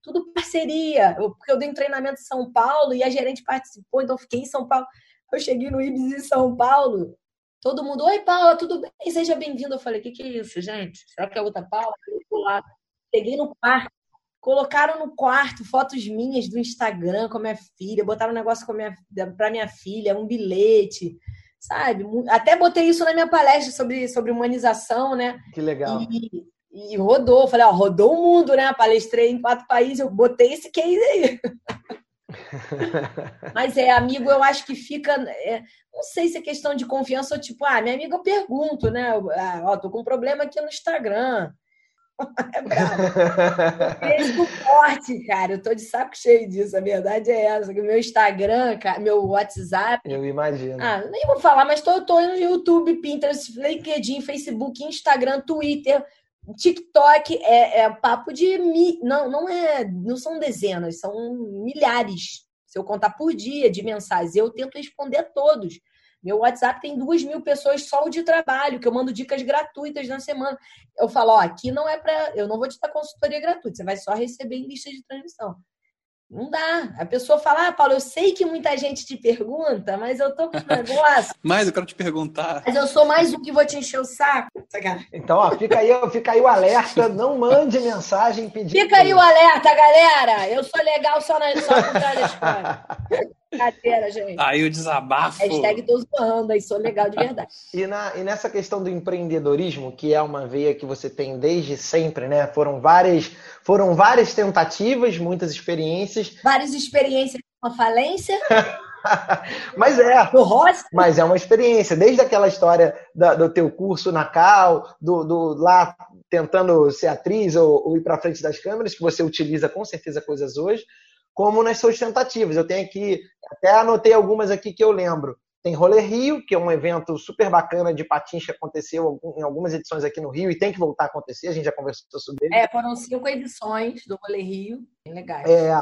Tudo parceria. Eu, porque eu dei um treinamento em São Paulo e a gerente participou, então fiquei em São Paulo. Eu cheguei no Ibis em São Paulo. Todo mundo, oi, Paula, tudo bem? Seja bem-vindo. Eu falei, o que, que é isso, gente? Será que é outra Paula? Eu. Cheguei no parque, Colocaram no quarto fotos minhas do Instagram com a minha filha, botaram um negócio para minha, minha filha, um bilhete, sabe? Até botei isso na minha palestra sobre, sobre humanização, né? Que legal. E, e rodou, falei, ó, rodou o mundo, né? Palestrei em quatro países, eu botei esse case aí. [LAUGHS] Mas é, amigo, eu acho que fica. É, não sei se é questão de confiança ou tipo, ah, minha amiga, eu pergunto, né? Ah, ó, tô com um problema aqui no Instagram. [LAUGHS] é bravo. Mesmo forte, cara. Eu tô de saco cheio disso. A verdade é essa. meu Instagram, meu WhatsApp. Eu imagino. Ah, nem vou falar, mas tô, tô no YouTube, Pinterest, LinkedIn, Facebook, Instagram, Twitter, TikTok. É, é papo de. Mi... Não, não é. Não são dezenas, são milhares. Se eu contar por dia de mensagens, eu tento responder todos. Meu WhatsApp tem duas mil pessoas só o de trabalho, que eu mando dicas gratuitas na semana. Eu falo, ó, aqui não é para. Eu não vou te dar consultoria gratuita, você vai só receber em lista de transmissão. Não dá. A pessoa fala, ah, Paulo, eu sei que muita gente te pergunta, mas eu tô com um [LAUGHS] negócio. mas eu quero te perguntar. Mas eu sou mais um que vou te encher o saco. Então, ó, fica aí, fica aí o alerta, não mande mensagem pedindo. Fica aí o alerta, galera. Eu sou legal só, na, só por trás da história. Brincadeira, gente. Aí o desabafo. Hashtag tô zoando, aí sou legal de verdade. [LAUGHS] E, na, e nessa questão do empreendedorismo, que é uma veia que você tem desde sempre, né? Foram várias, foram várias tentativas, muitas experiências. Várias experiências com a falência. [LAUGHS] mas é. Do Rossi. Mas é uma experiência. Desde aquela história da, do teu curso na Cal, do, do lá tentando ser atriz ou, ou ir para frente das câmeras, que você utiliza com certeza coisas hoje, como nas suas tentativas. Eu tenho aqui, até anotei algumas aqui que eu lembro. Tem Rolê Rio, que é um evento super bacana de patins que aconteceu em algumas edições aqui no Rio e tem que voltar a acontecer, a gente já conversou sobre ele. É, foram cinco edições do Rolê Rio, bem legais. É,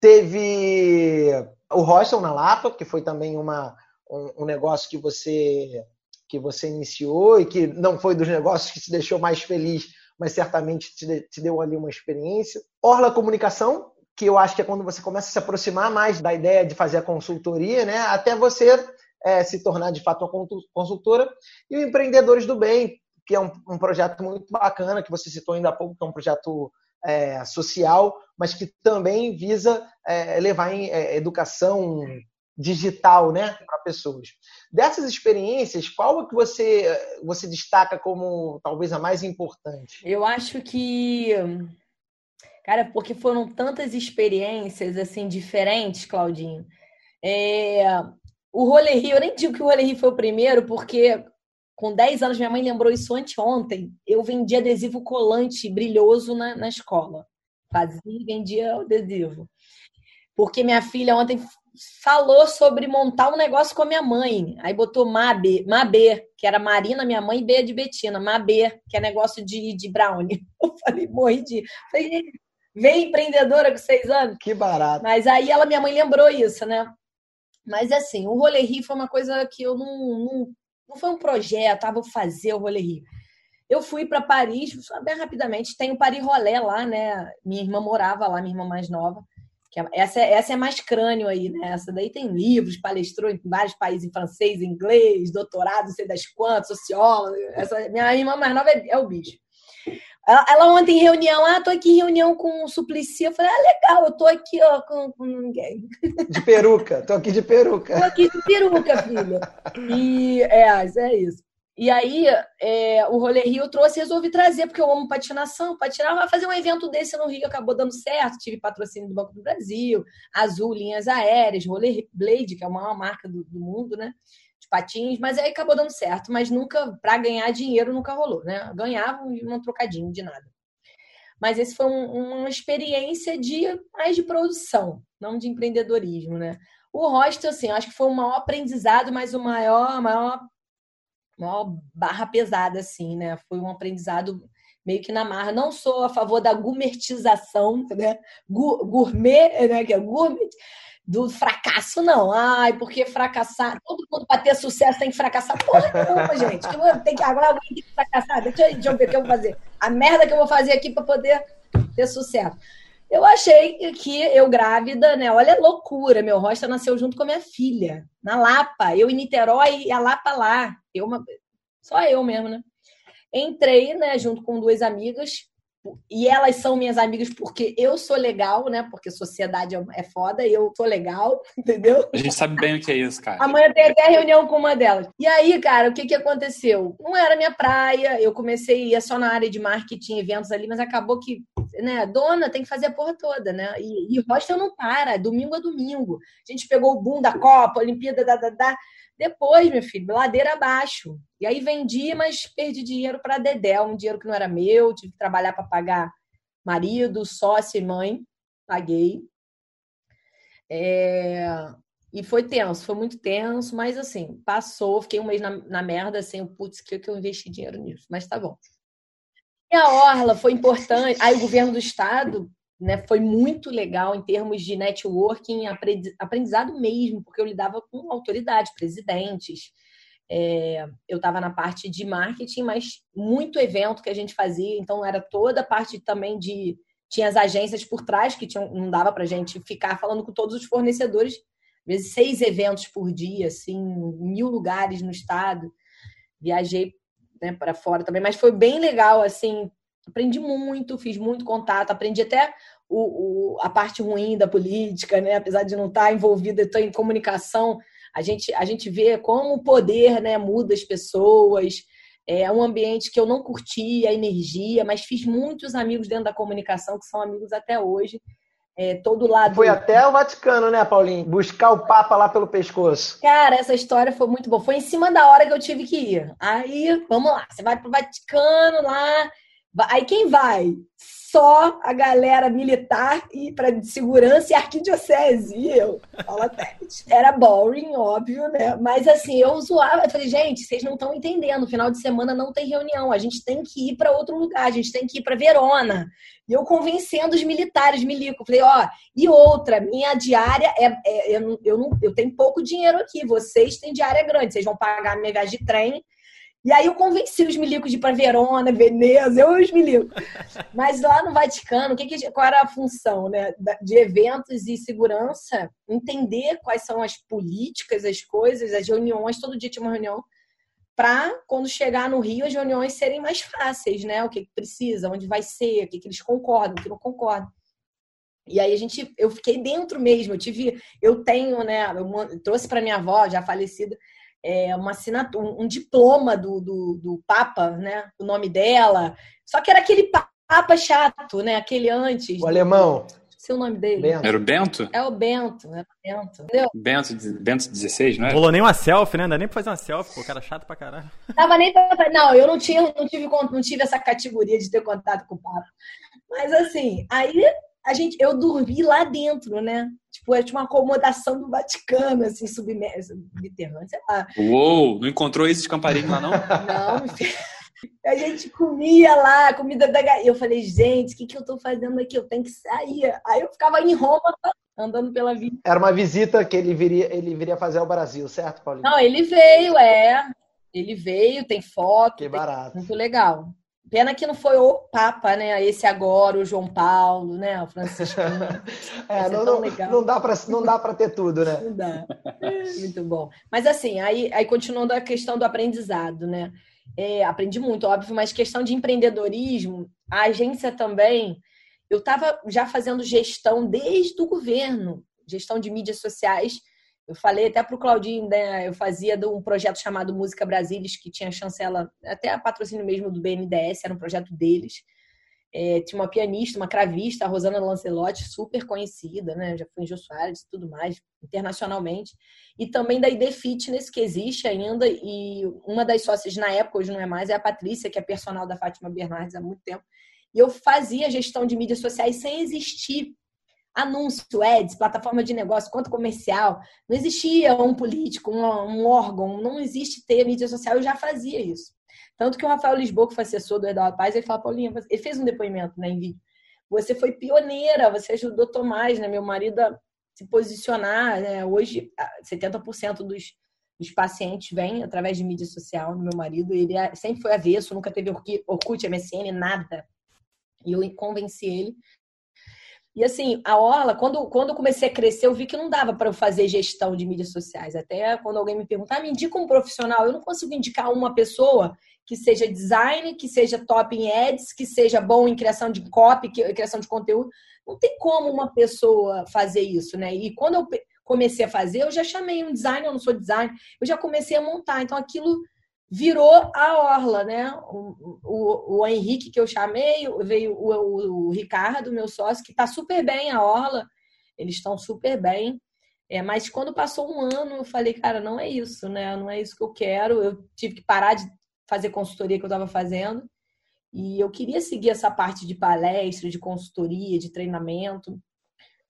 teve o Hostel na Lapa, que foi também uma, um, um negócio que você que você iniciou e que não foi dos negócios que te deixou mais feliz, mas certamente te, te deu ali uma experiência. Orla Comunicação, que eu acho que é quando você começa a se aproximar mais da ideia de fazer a consultoria, né? Até você é, se tornar de fato uma consultora. E o Empreendedores do Bem, que é um, um projeto muito bacana, que você citou ainda há pouco, que é um projeto é, social, mas que também visa é, levar em é, educação digital né, para pessoas. Dessas experiências, qual é que você, você destaca como talvez a mais importante? Eu acho que Cara, porque foram tantas experiências assim diferentes, Claudinho. É... O Rolê Rio, eu nem digo que o Rolê Rio foi o primeiro, porque com 10 anos, minha mãe lembrou isso anteontem. Eu vendia adesivo colante brilhoso na, na escola. Fazia e vendia adesivo. Porque minha filha ontem falou sobre montar um negócio com a minha mãe. Aí botou Mabê, Mabê, que era Marina, minha mãe, e B de Betina. Mabê, que é negócio de, de brownie. [LAUGHS] Eu falei, morri de. Falei, Vem empreendedora com seis anos. Que barato. Mas aí ela, minha mãe, lembrou isso, né? Mas assim, o Rolê Rio foi uma coisa que eu não. Não, não foi um projeto, ah, vou fazer o Rolê Rio. Eu fui para Paris, bem rapidamente, tem o Paris Rolé lá, né? Minha irmã morava lá, minha irmã mais nova. Que é, essa, é, essa é mais crânio aí, né? Essa daí tem livros, palestrou em vários países, em francês, inglês, doutorado, sei das quantas, socióloga. Essa, minha irmã mais nova é, é o bicho. Ela, ela, ontem em reunião, ah, tô aqui em reunião com o Suplicy. Eu falei, ah, legal, eu tô aqui ó, com, com ninguém. De peruca, tô aqui de peruca. Tô aqui de peruca, filha. E é, é isso. E aí, é, o Rolê Rio trouxe, resolvi trazer, porque eu amo patinação. Patinar, vai fazer um evento desse no Rio, acabou dando certo. Tive patrocínio do Banco do Brasil, Azul, Linhas Aéreas, Rolê Blade, que é a maior marca do, do mundo, né? Patins, mas aí acabou dando certo, mas nunca, para ganhar dinheiro, nunca rolou, né? Ganhavam e um trocadinho de nada. Mas esse foi um, uma experiência de mais de produção, não de empreendedorismo, né? O hostel, assim, acho que foi o maior aprendizado, mas o maior, maior, maior barra pesada, assim, né? Foi um aprendizado meio que na marra. Não sou a favor da gourmetização, né? Gourmet, né? Que é gourmet do fracasso, não. Ai, porque fracassar. Todo mundo para ter sucesso tem que fracassar. Porra nenhuma, gente. Que, agora alguém tem que fracassar. Deixa, deixa eu ver o que eu vou fazer. A merda que eu vou fazer aqui para poder ter sucesso. Eu achei que eu grávida, né? Olha a loucura. Meu rosto nasceu junto com a minha filha, na Lapa. Eu em Niterói e a Lapa lá. Eu, uma... Só eu mesmo, né? Entrei, né, junto com duas amigas, e elas são minhas amigas porque eu sou legal, né? Porque sociedade é, é foda eu sou legal, [LAUGHS] entendeu? A gente sabe bem o que é isso, cara. Amanhã tem até reunião com uma delas. E aí, cara, o que que aconteceu? Não era minha praia, eu comecei, ia só na área de marketing, eventos ali, mas acabou que, né, dona tem que fazer a porra toda, né? E, e hostel não para, domingo a domingo. A gente pegou o boom da Copa, Olimpíada, da, da, da. Depois, meu filho, ladeira abaixo. E aí vendi, mas perdi dinheiro para Dedé, um dinheiro que não era meu, tive que trabalhar para pagar marido, sócio e mãe. Paguei. É... E foi tenso, foi muito tenso, mas assim, passou, fiquei um mês na, na merda, assim, putz, que eu investi dinheiro nisso, mas tá bom. E a Orla foi importante. Aí o governo do estado né, foi muito legal em termos de networking, aprendizado mesmo, porque eu lidava com autoridades, presidentes. É, eu estava na parte de marketing, mas muito evento que a gente fazia, então era toda a parte também de. Tinha as agências por trás, que tinham, não dava para gente ficar falando com todos os fornecedores, às vezes seis eventos por dia, assim, mil lugares no estado. Viajei né, para fora também, mas foi bem legal, assim, aprendi muito, fiz muito contato, aprendi até o, o, a parte ruim da política, né? Apesar de não estar envolvida, estou em comunicação, a gente, a gente vê como o poder né, muda as pessoas. É um ambiente que eu não curti a energia, mas fiz muitos amigos dentro da comunicação que são amigos até hoje. É, todo lado. Foi até o Vaticano, né, Paulinho? Buscar o Papa lá pelo pescoço. Cara, essa história foi muito boa. Foi em cima da hora que eu tive que ir. Aí, vamos lá. Você vai pro Vaticano lá, Aí quem vai? Só a galera militar e para segurança e arquidiocese. E eu, Tete. Era boring, óbvio, né? Mas assim, eu zoava. Eu falei, gente, vocês não estão entendendo. Final de semana não tem reunião. A gente tem que ir para outro lugar. A gente tem que ir para Verona. E eu convencendo os militares, milico. Falei, ó, e outra, minha diária é. é eu, eu, não, eu tenho pouco dinheiro aqui. Vocês têm diária grande. Vocês vão pagar minha viagem de trem e aí eu convenci os milicos de ir para Verona, Veneza, eu os milicos. Mas lá no Vaticano, o que que, qual era a função né, de eventos e segurança? Entender quais são as políticas, as coisas, as reuniões, todo dia tinha uma reunião, para quando chegar no Rio as reuniões serem mais fáceis, né? O que, que precisa, onde vai ser, o que, que eles concordam, o que não concordam. E aí a gente, eu fiquei dentro mesmo, eu tive, eu tenho, né, eu trouxe para minha avó, já falecida, é, uma assinatura, um, um diploma do, do, do, Papa, né? O nome dela. Só que era aquele Papa chato, né? Aquele antes. O alemão. Seu nome dele. Bento. Era o Bento? É o Bento, era o Bento. Entendeu? Bento, Bento 16, não é? Rolou nem uma selfie, né? Não dá nem pra fazer uma selfie, pô, cara chato pra caralho. Tava nem pra... Não, eu não, tinha, não, tive, não tive essa categoria de ter contato com o Papa. Mas assim, aí a gente, eu dormi lá dentro, né? Tipo, é tipo uma acomodação do Vaticano, assim, submersa, subterrânea, sei lá. Uou, não encontrou esses camparinhos lá, não? [LAUGHS] Não, a gente comia lá, comida da Eu falei, gente, o que, que eu tô fazendo aqui? Eu tenho que sair. Aí eu ficava em Roma, andando pela vida. Era uma visita que ele viria, ele viria fazer ao Brasil, certo, Paulinho? Não, ele veio, é. Ele veio, tem foto. Que barato. Muito legal. Pena que não foi o Papa, né? Esse agora, o João Paulo, né? O Francisco. [LAUGHS] é, não, não, não, dá para não dá para ter tudo, né? Não dá. Muito bom. Mas assim, aí, aí continuando a questão do aprendizado, né? É, aprendi muito, óbvio, mas questão de empreendedorismo, a agência também. Eu estava já fazendo gestão desde o governo, gestão de mídias sociais eu falei até para o Claudinho, né, eu fazia de um projeto chamado Música Brasilis, que tinha chancela, até a patrocínio mesmo do BNDES, era um projeto deles. É, tinha uma pianista, uma cravista, a Rosana Lancelotti, super conhecida, né? Já foi em Jô Soares e tudo mais, internacionalmente. E também da ID Fitness, que existe ainda, e uma das sócias na época, hoje não é mais, é a Patrícia, que é personal da Fátima Bernardes há muito tempo. E eu fazia gestão de mídias sociais sem existir anúncio, ads, plataforma de negócio, conta comercial. Não existia um político, um, um, órgão, não existe ter mídia social, eu já fazia isso. Tanto que o Rafael Lisboa, que foi assessor do Eduardo Paz, ele fala, Paulinha, ele fez um depoimento né, em vídeo. Você foi pioneira, você ajudou Tomás, né, meu marido, a se posicionar. Né? Hoje, 70% dos, dos pacientes vêm através de mídia social no meu marido. Ele é, sempre foi avesso, nunca teve Orkut, MSN, nada. E eu convenci ele e assim, a Orla, quando, quando eu comecei a crescer, eu vi que não dava para eu fazer gestão de mídias sociais. Até quando alguém me perguntar, ah, me indica um profissional, eu não consigo indicar uma pessoa que seja design, que seja top em ads, que seja bom em criação de copy, criação de conteúdo. Não tem como uma pessoa fazer isso, né? E quando eu comecei a fazer, eu já chamei um designer, eu não sou designer, eu já comecei a montar. Então aquilo virou a Orla, né? O, o, o Henrique que eu chamei, veio o, o, Ricardo, meu sócio, que está super bem a Orla, eles estão super bem. É, mas quando passou um ano, eu falei, cara, não é isso, né? Não é isso que eu quero. Eu tive que parar de fazer consultoria que eu estava fazendo. E eu queria seguir essa parte de palestra, de consultoria, de treinamento.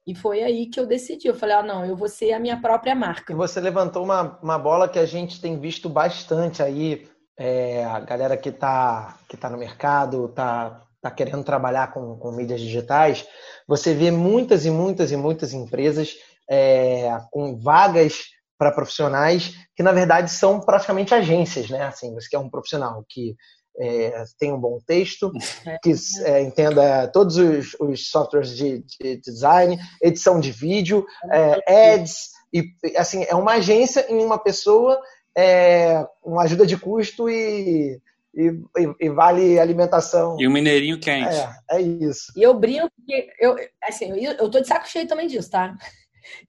E foi aí que eu decidi. Eu falei, ah, não, eu vou ser a minha própria marca. E você levantou uma, uma bola que a gente tem visto bastante aí. É, a galera que está que tá no mercado, está tá querendo trabalhar com, com mídias digitais. Você vê muitas e muitas e muitas empresas é, com vagas para profissionais que, na verdade, são praticamente agências, né? Assim, você quer um profissional que é, tenha um bom texto, é. que é, entenda todos os, os softwares de, de, design, edição de vídeo, é, ads, e assim, é uma agência em uma pessoa, é, uma ajuda de custo e, e, e, vale alimentação. E o mineirinho quente. É, é isso. E eu brinco que eu, assim, eu, eu tô de saco cheio também disso, tá?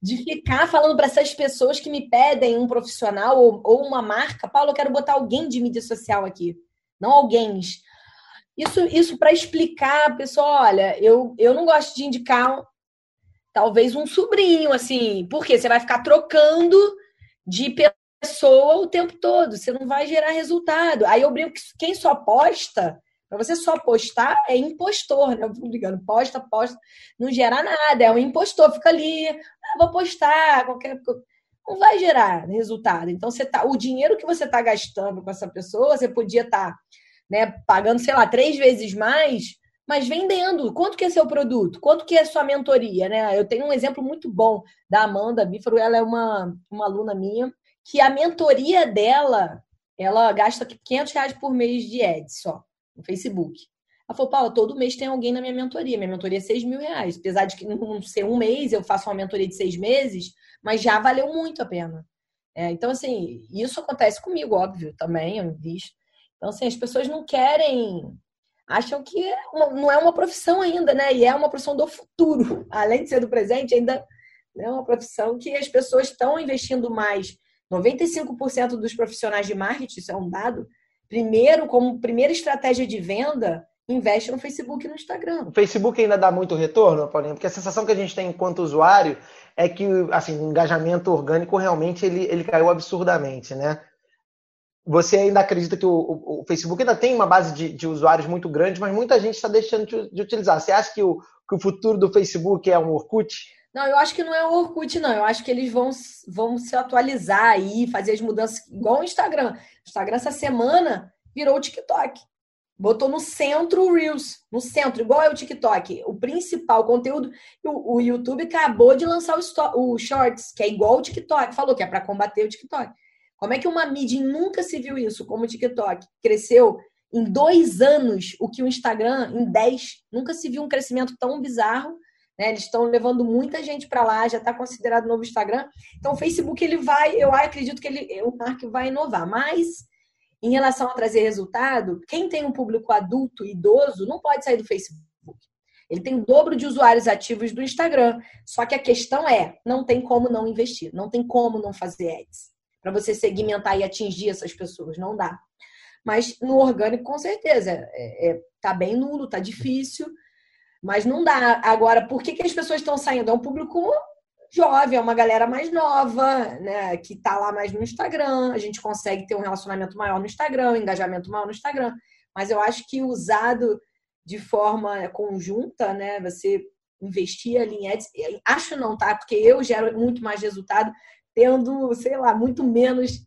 De ficar falando para essas pessoas que me pedem um profissional ou, ou uma marca, Paulo, eu quero botar alguém de mídia social aqui não alguém. Isso, isso para explicar, pessoal, olha, eu, eu não gosto de indicar talvez um sobrinho, assim, porque você vai ficar trocando de pessoa o tempo todo, você não vai gerar resultado. Aí eu brinco que quem só posta Para você só postar é impostor, né? Eu ligando, posta, posta, não gera nada, é um impostor, fica ali, ah, vou postar, qualquer não vai gerar resultado. Então você tá, o dinheiro que você está gastando com essa pessoa, você podia estar, tá, né, pagando, sei lá, três vezes mais, mas vendendo. Quanto que é seu produto? Quanto que é sua mentoria, né? Eu tenho um exemplo muito bom da Amanda Bífaro, ela é uma, uma aluna minha, que a mentoria dela, ela gasta 500 reais por mês de ads só, no Facebook. Ela falou, Paula, todo mês tem alguém na minha mentoria. Minha mentoria é 6 mil reais. Apesar de que não ser um mês, eu faço uma mentoria de seis meses, mas já valeu muito a pena. É, então, assim, isso acontece comigo, óbvio, também, eu invisto. Então, assim, as pessoas não querem, acham que é não é uma profissão ainda, né? E é uma profissão do futuro. [LAUGHS] Além de ser do presente, ainda é uma profissão que as pessoas estão investindo mais. 95% dos profissionais de marketing, isso é um dado, primeiro, como primeira estratégia de venda, investe no Facebook e no Instagram. O Facebook ainda dá muito retorno, Paulinho? Porque a sensação que a gente tem enquanto usuário é que assim, o engajamento orgânico realmente ele, ele caiu absurdamente, né? Você ainda acredita que o, o, o Facebook ainda tem uma base de, de, usuários muito grande, mas muita gente está deixando de, de, utilizar. Você acha que o, que o futuro do Facebook é um Orkut? Não, eu acho que não é o Orkut, não. Eu acho que eles vão, vão se atualizar aí, fazer as mudanças igual o Instagram. O Instagram essa semana virou o TikTok. Botou no centro o Reels, no centro, igual é o TikTok. O principal conteúdo, o, o YouTube acabou de lançar o, o, Shorts, que é igual o TikTok. Falou que é para combater o TikTok. Como é que uma mídia nunca se viu isso, como o TikTok, cresceu em dois anos o que o Instagram em dez? Nunca se viu um crescimento tão bizarro. Né? Eles estão levando muita gente para lá, já está considerado novo Instagram. Então, o Facebook ele vai, eu acredito que ele, o Mark vai inovar, mas em relação a trazer resultado, quem tem um público adulto, idoso, não pode sair do Facebook. Ele tem o dobro de usuários ativos do Instagram. Só que a questão é, não tem como não investir, não tem como não fazer ads. Para você segmentar e atingir essas pessoas, não dá. Mas no orgânico, com certeza, é, é, tá bem nulo, tá difícil, mas não dá. Agora, por que, que as pessoas estão saindo? É um público jovem, é uma galera mais nova, né, que tá lá mais no Instagram. A gente consegue ter um relacionamento maior no Instagram, um engajamento maior no Instagram. Mas eu acho que usado de forma conjunta, né, você investir ali em ads, acho não, tá? Porque eu gero muito mais resultado tendo, sei lá, muito menos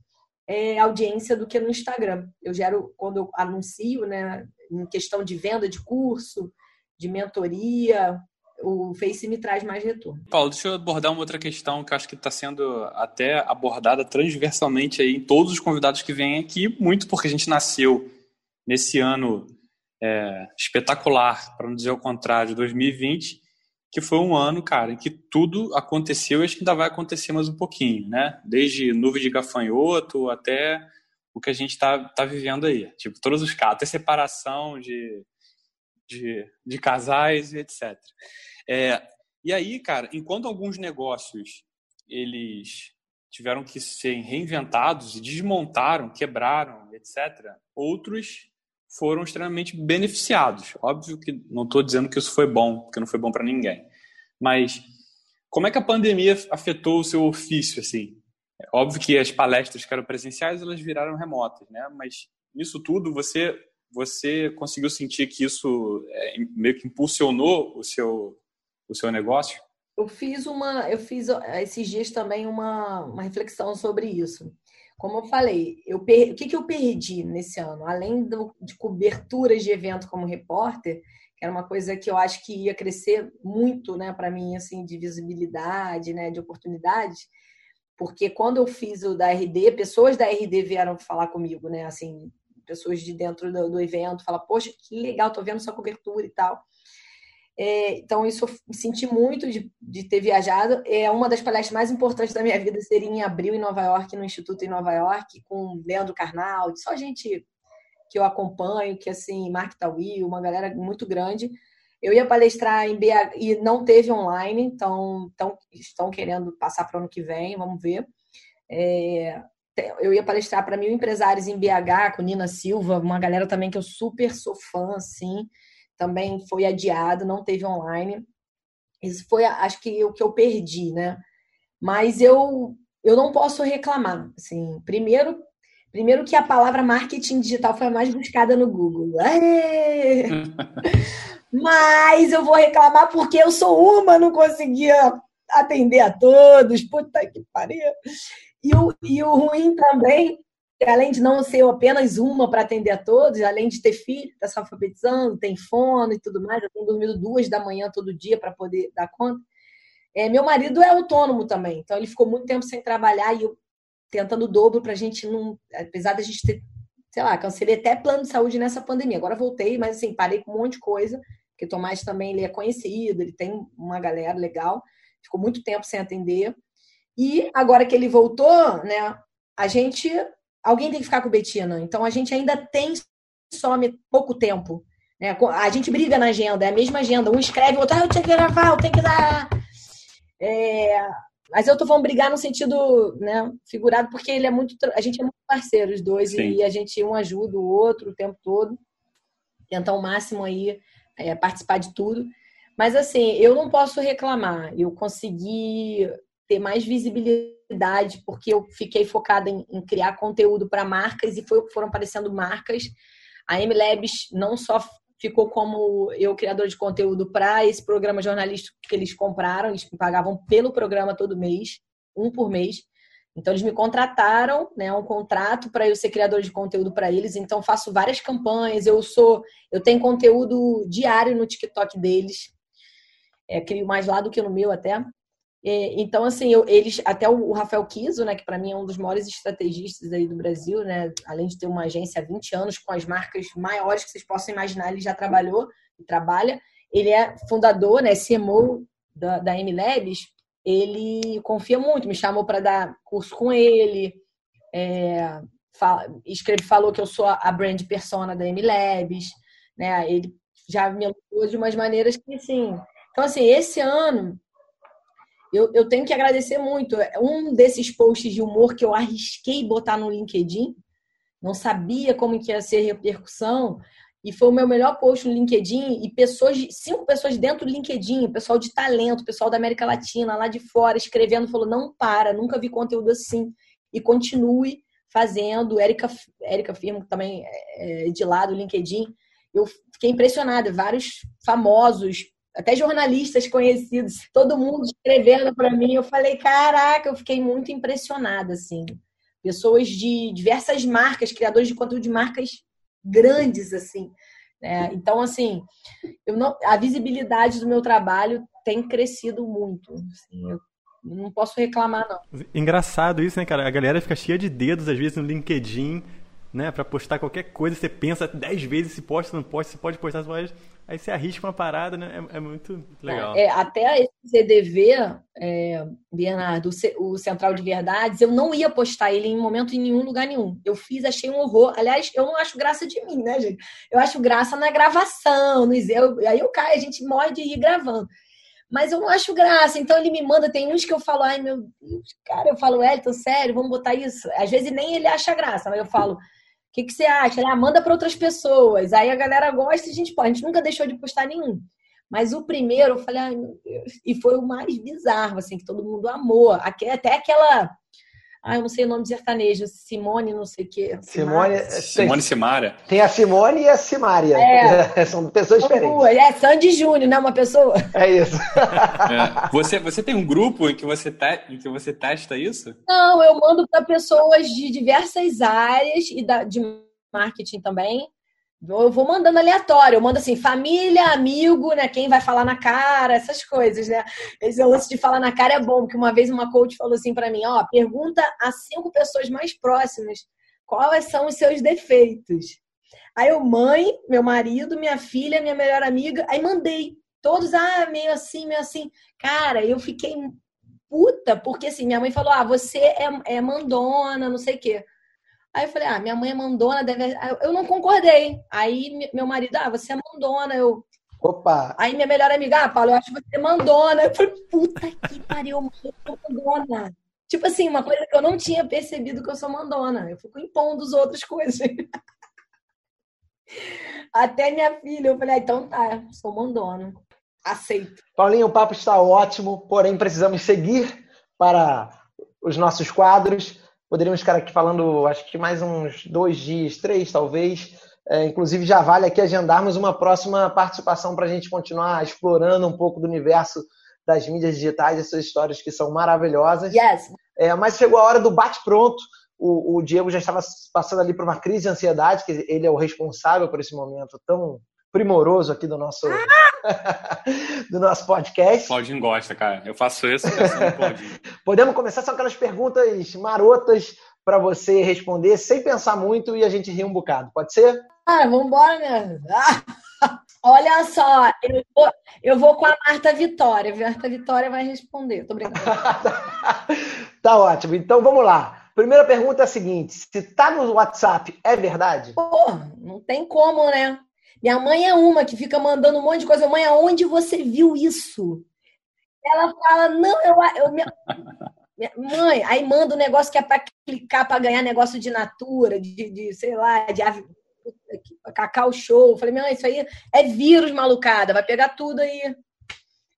é, audiência do que no Instagram. Eu gero, quando eu anuncio, né, em questão de venda de curso, de mentoria, o Face me traz mais retorno. Paulo, deixa eu abordar uma outra questão que acho que está sendo até abordada transversalmente aí em todos os convidados que vêm aqui, muito porque a gente nasceu nesse ano é, espetacular, para não dizer o contrário, 2020, que foi um ano, cara, em que tudo aconteceu e acho que ainda vai acontecer mais um pouquinho, né? Desde nuvem de gafanhoto até o que a gente está tá vivendo aí. Tipo, todos os casos, até separação de, de, de casais e etc. É, e aí, cara, enquanto alguns negócios eles tiveram que ser reinventados e desmontaram, quebraram, etc., outros foram extremamente beneficiados. Óbvio que não estou dizendo que isso foi bom, porque não foi bom para ninguém. Mas como é que a pandemia afetou o seu ofício, assim? É óbvio que as palestras que eram presenciais, elas viraram remotas, né? Mas nisso tudo, você você conseguiu sentir que isso é, meio que impulsionou o seu o seu negócio? Eu fiz uma, eu fiz esses dias também uma, uma reflexão sobre isso. Como eu falei, eu per... o que, que eu perdi nesse ano? Além do, de coberturas de evento como repórter, que era uma coisa que eu acho que ia crescer muito, né, para mim, assim, de visibilidade, né, de oportunidades, porque quando eu fiz o da RD, pessoas da RD vieram falar comigo, né, assim, pessoas de dentro do, do evento, falar, poxa, que legal, tô vendo sua cobertura e tal. É, então, isso eu senti muito de, de, ter viajado. É uma das palestras mais importantes da minha vida seria em abril em Nova York, no Instituto em Nova York, com Leandro Carnal, só gente que eu acompanho, que assim, Mark Tawi, uma galera muito grande. Eu ia palestrar em BH e não teve online, então, então estão querendo passar para o ano que vem, vamos ver. É, eu ia palestrar para mil empresários em BH, com Nina Silva, uma galera também que eu super sou fã, assim também foi adiado, não teve online. Isso foi, acho que, o que eu perdi, né? Mas eu, eu não posso reclamar. Assim, primeiro, Primeiro que a palavra marketing digital foi a mais buscada no Google. [LAUGHS] Mas eu vou reclamar porque eu sou uma, não conseguia atender a todos. Puta que pariu. E o, e o ruim também, além de não ser apenas uma para atender a todos, além de ter filho, está se alfabetizando, tem fono e tudo mais, eu tenho dormido duas da manhã todo dia para poder dar conta. É, meu marido é autônomo também, então ele ficou muito tempo sem trabalhar e eu tentando o dobro para a gente não. Apesar da gente ter, sei lá, cancelei até plano de saúde nessa pandemia. Agora voltei, mas assim, parei com um monte de coisa, porque Tomás também ele é conhecido, ele tem uma galera legal, ficou muito tempo sem atender. E agora que ele voltou, né, a gente. Alguém tem que ficar com o Betina, então a gente ainda tem some pouco tempo. Né? A gente briga na agenda, é a mesma agenda. Um escreve, o outro, ah, eu tenho que gravar, eu tenho que dar. É, mas eu tô falando brigar no sentido né, figurado, porque ele é muito. A gente é muito parceiro, os dois, Sim. e a gente um ajuda o outro o tempo todo. Tentar o máximo aí é, participar de tudo. Mas assim, eu não posso reclamar. Eu consegui ter mais visibilidade, porque eu fiquei focada em, em criar conteúdo para marcas e foi, foram aparecendo marcas. A MLabs não só ficou como eu, criador de conteúdo, para esse programa jornalístico que eles compraram. Eles me pagavam pelo programa todo mês, um por mês. Então, eles me contrataram, né, um contrato para eu ser criador de conteúdo para eles. Então, faço várias campanhas. Eu sou, eu tenho conteúdo diário no TikTok deles. É, crio mais lá do que no meu até. É, então, assim, eu, eles, até o Rafael Kiso, né, que para mim é um dos maiores estrategistas aí do Brasil, né, além de ter uma agência há 20 anos com as marcas maiores que vocês possam imaginar, ele já trabalhou e trabalha. Ele é fundador, né, CMO da, da MLabs, ele confia muito, me chamou para dar curso com ele, é, fala, escreve, falou que eu sou a brand persona da MLabs, né, ele já me elogiou de umas maneiras que, assim... Então, assim, esse ano eu, eu tenho que agradecer muito. Um desses posts de humor que eu arrisquei botar no LinkedIn, não sabia como que ia ser a repercussão, e foi o meu melhor post no LinkedIn, e pessoas, cinco pessoas dentro do LinkedIn, pessoal de talento, pessoal da América Latina, lá de fora, escrevendo, falou, não para, nunca vi conteúdo assim, e continue fazendo. Érica, Érica Firmo, também é, é de lá do LinkedIn, eu fiquei impressionada, vários famosos, até jornalistas conhecidos, todo mundo escrevendo para mim. Eu falei, caraca, eu fiquei muito impressionada, assim. Pessoas de diversas marcas, criadores de conteúdo de marcas grandes, assim. Né? Então, assim, eu não, a visibilidade do meu trabalho tem crescido muito. Assim, eu não posso reclamar, não. Engraçado isso, né, cara? A galera fica cheia de dedos, às vezes, no LinkedIn, né? Pra postar qualquer coisa, você pensa dez vezes se posta, não posta, se pode postar, se pode Aí você arrisca uma parada, né? É, é muito legal. É, até esse CDV, é, Bernardo, o Central de Verdades, eu não ia postar ele em momento em nenhum lugar nenhum. Eu fiz, achei um horror. Aliás, eu não acho graça de mim, né, gente? Eu acho graça na gravação, no eu, aí eu caio, a gente morre de ir gravando. Mas eu não acho graça, então ele me manda, tem uns que eu falo, ai meu Deus, cara, eu falo, Elton, sério, vamos botar isso. Às vezes nem ele acha graça, mas eu falo, que, que você acha? Ah, manda para outras pessoas. Aí a galera gosta e a gente pode. A gente nunca deixou de postar nenhum. Mas o primeiro, eu falei, meu Deus. E foi o mais bizarro, assim, que todo mundo amou. Até aquela. Ah, eu não sei o nome de sertanejo, Simone, não sei o quê. Simone, Simone Simara. Tem a Simone e a Simária. É. [LAUGHS] São pessoas diferentes. É, Sandy Júnior, né? Uma pessoa. É isso. [LAUGHS] É. [LAUGHS] Você, você tem um grupo em que você, te, em que você testa isso? Não, eu mando para pessoas de diversas áreas e da, de marketing também. Eu vou mandando aleatório, eu mando assim, família, amigo, né? Quem vai falar na cara, essas coisas, né? Esse lance de falar na cara é bom, porque uma vez uma coach falou assim para mim: ó, pergunta a cinco pessoas mais próximas quais são os seus defeitos. Aí eu, mãe, meu marido, minha filha, minha melhor amiga, aí mandei. Todos, ah, meio assim, meio assim. Cara, eu fiquei puta, porque assim, minha mãe falou: ah, você é, é mandona, não sei o quê. Aí eu falei, ah, minha mãe é mandona, deve... eu não concordei. Aí meu marido, ah, você é mandona, eu. Opa! Aí minha melhor amiga, ah, Paulo, eu acho você é mandona. Eu falei, puta que pariu, eu sou mandona. Tipo assim, uma coisa que eu não tinha percebido que eu sou mandona. Eu fico impondo os outros coisas. [LAUGHS] Até minha filha, eu falei, ah, então tá, sou mandona. Aceito. Paulinho, o papo está ótimo, porém precisamos seguir para os nossos quadros. Poderíamos ficar aqui falando, acho que mais uns dois dias, três talvez. É, inclusive, já vale aqui agendarmos uma próxima participação para a gente continuar explorando um pouco do universo das mídias digitais, essas histórias que são maravilhosas. Yes. É, mas chegou a hora do bate-pronto. O, o, Diego já estava passando ali por uma crise de ansiedade, que ele é o responsável por esse momento tão primoroso aqui do nosso, [LAUGHS] do nosso podcast. Claudinho gosta, cara. Eu faço isso [LAUGHS] Podemos começar? São aquelas perguntas marotas para você responder sem pensar muito e a gente rir um bocado. Pode ser? Ah, vamos embora, né? Ah, olha só, eu vou, eu vou com a Marta Vitória. A Marta Vitória vai responder. Tô brincando. [LAUGHS] tá ótimo. Então vamos lá. Primeira pergunta é a seguinte: se tá no WhatsApp, é verdade? Pô, não tem como, né? Minha mãe é uma que fica mandando um monte de coisa. Mãe, aonde você viu isso? Ela fala, não, eu. eu [LAUGHS] minha... Mãe, aí manda um negócio que é para clicar para ganhar negócio de natura, de, de sei lá, de cacau show. Eu falei, mãe, isso aí é vírus, malucada, vai pegar tudo aí.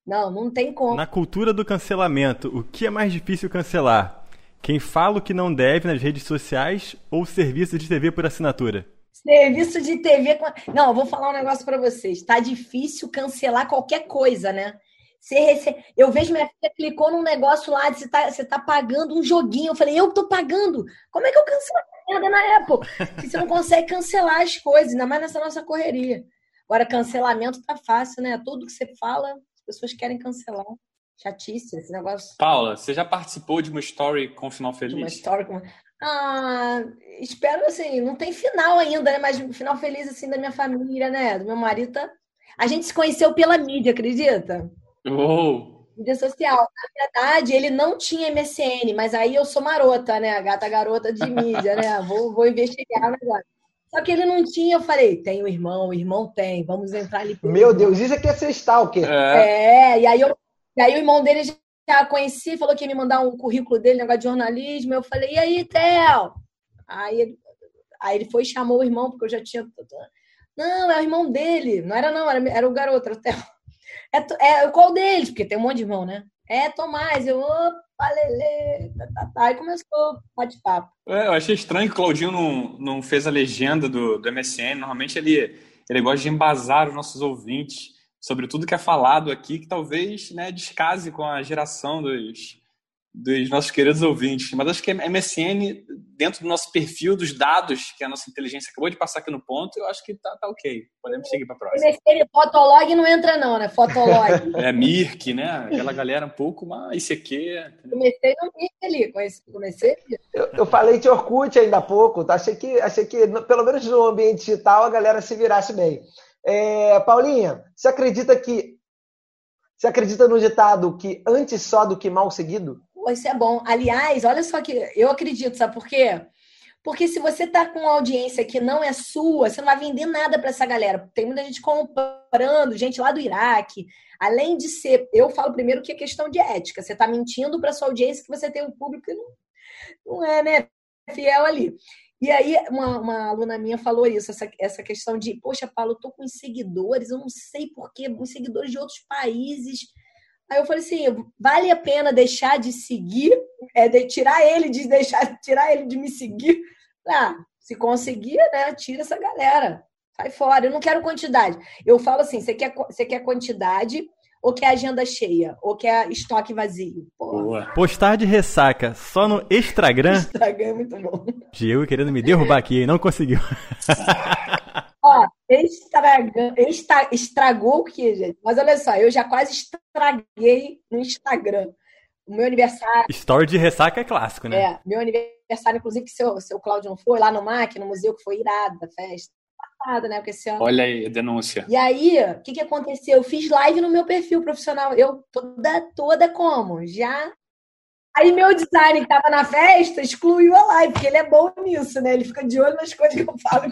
Não, não tem como. Na cultura do cancelamento, o que é mais difícil cancelar? Quem fala o que não deve nas redes sociais ou serviço de TV por assinatura? Serviço de TV. Não, eu vou falar um negócio para vocês. Tá difícil cancelar qualquer coisa, né? Você rece... Eu vejo minha filha clicou num negócio lá, você tá, você tá pagando um joguinho. Eu falei, eu tô pagando. Como é que eu cancelo a merda na Apple? você não consegue cancelar as coisas, ainda mais nessa nossa correria. Agora, cancelamento tá fácil, né? Tudo que você fala, as pessoas querem cancelar. Chatice esse negócio. Paula, você já participou de uma story com final feliz? De uma story com. Ah, espero assim, não tem final ainda, né? Mas final feliz assim da minha família, né? Do meu marido. Tá... A gente se conheceu pela mídia, acredita? Oh. Mídia social. Na verdade, ele não tinha MSN, mas aí eu sou marota, né? A gata garota de mídia, né? [LAUGHS] Vou, vou investigar o negócio. Só que ele não tinha, eu falei, tem o irmão, o irmão tem, vamos entrar ali. Meu Deus, isso aqui é ser stalker. É. é, e aí eu e aí o irmão dele já conheci, falou que ia me mandar um currículo dele, negócio de jornalismo. Eu falei, e aí, Theo? Aí, aí ele foi e chamou o irmão, porque eu já tinha. Não, é o irmão dele. Não era, não, era, era o garoto, era o Theo. É, é qual deles? Porque tem um monte de irmão, né? É Tomás. Eu, opa, lele. Tá, tá, tá. Aí começou o bate-papo. É, eu achei estranho que o Claudinho não, não fez a legenda do, do MSN. Normalmente ele, ele gosta de embasar os nossos ouvintes sobre tudo que é falado aqui, que talvez né, descase com a geração dos, dos nossos queridos ouvintes. Mas acho que a MSN, dentro do nosso perfil, dos dados que a nossa inteligência acabou de passar aqui no ponto, eu acho que tá, tá ok. Podemos seguir para a próxima. MSN, Fotolog não entra não, né? Fotolog. [LAUGHS] é, Mirk, né? Aquela galera um pouco mais ICQ. Comecei no Mirk ali, comecei eu, eu falei de Orkut ainda há pouco, tá? achei, que, achei que, pelo menos no ambiente digital, a galera se virasse bem. É, Paulinha, você acredita que. Você acredita no ditado que antes só do que mal seguido? Isso é bom. Aliás, olha só que eu acredito, sabe por quê? Porque se você tá com uma audiência que não é sua, você não vai vender nada para essa galera. Tem muita gente comprando, gente lá do Iraque. Além de ser, eu falo primeiro que é questão de ética. Você tá mentindo para sua audiência que você tem um público que não, não é, né, fiel ali. E aí, uma, uma, aluna minha falou isso, essa, essa questão de, poxa, Paulo, tô com seguidores, eu não sei porquê, uns seguidores de outros países. Aí eu falei assim, vale a pena deixar de seguir, é, de, tirar ele de deixar, tirar ele de me seguir. Ah, se conseguir, né, tira essa galera. Sai fora, eu não quero quantidade. Eu falo assim, você quer, você quer quantidade, ou quer agenda cheia? Ou quer estoque vazio? Porra. Postar de ressaca só no Instagram. Instagram é muito bom. Diego querendo me derrubar aqui, não conseguiu. [LAUGHS] Ó, estraga, estra, estragou o que, gente? Mas olha só, eu já quase estraguei no Instagram. O meu aniversário. Story de ressaca é clássico, né? É, meu aniversário, inclusive, que seu, seu Cláudio não foi, lá no MAC, no museu, que foi irado da festa né? Porque esse ano... Olha aí, denúncia. E aí, o que, que aconteceu? Eu fiz live no meu perfil profissional. Eu toda, toda como? Já. Aí meu design que tava na festa excluiu a live, porque ele é bom nisso, né? Ele fica de olho nas coisas que eu falo.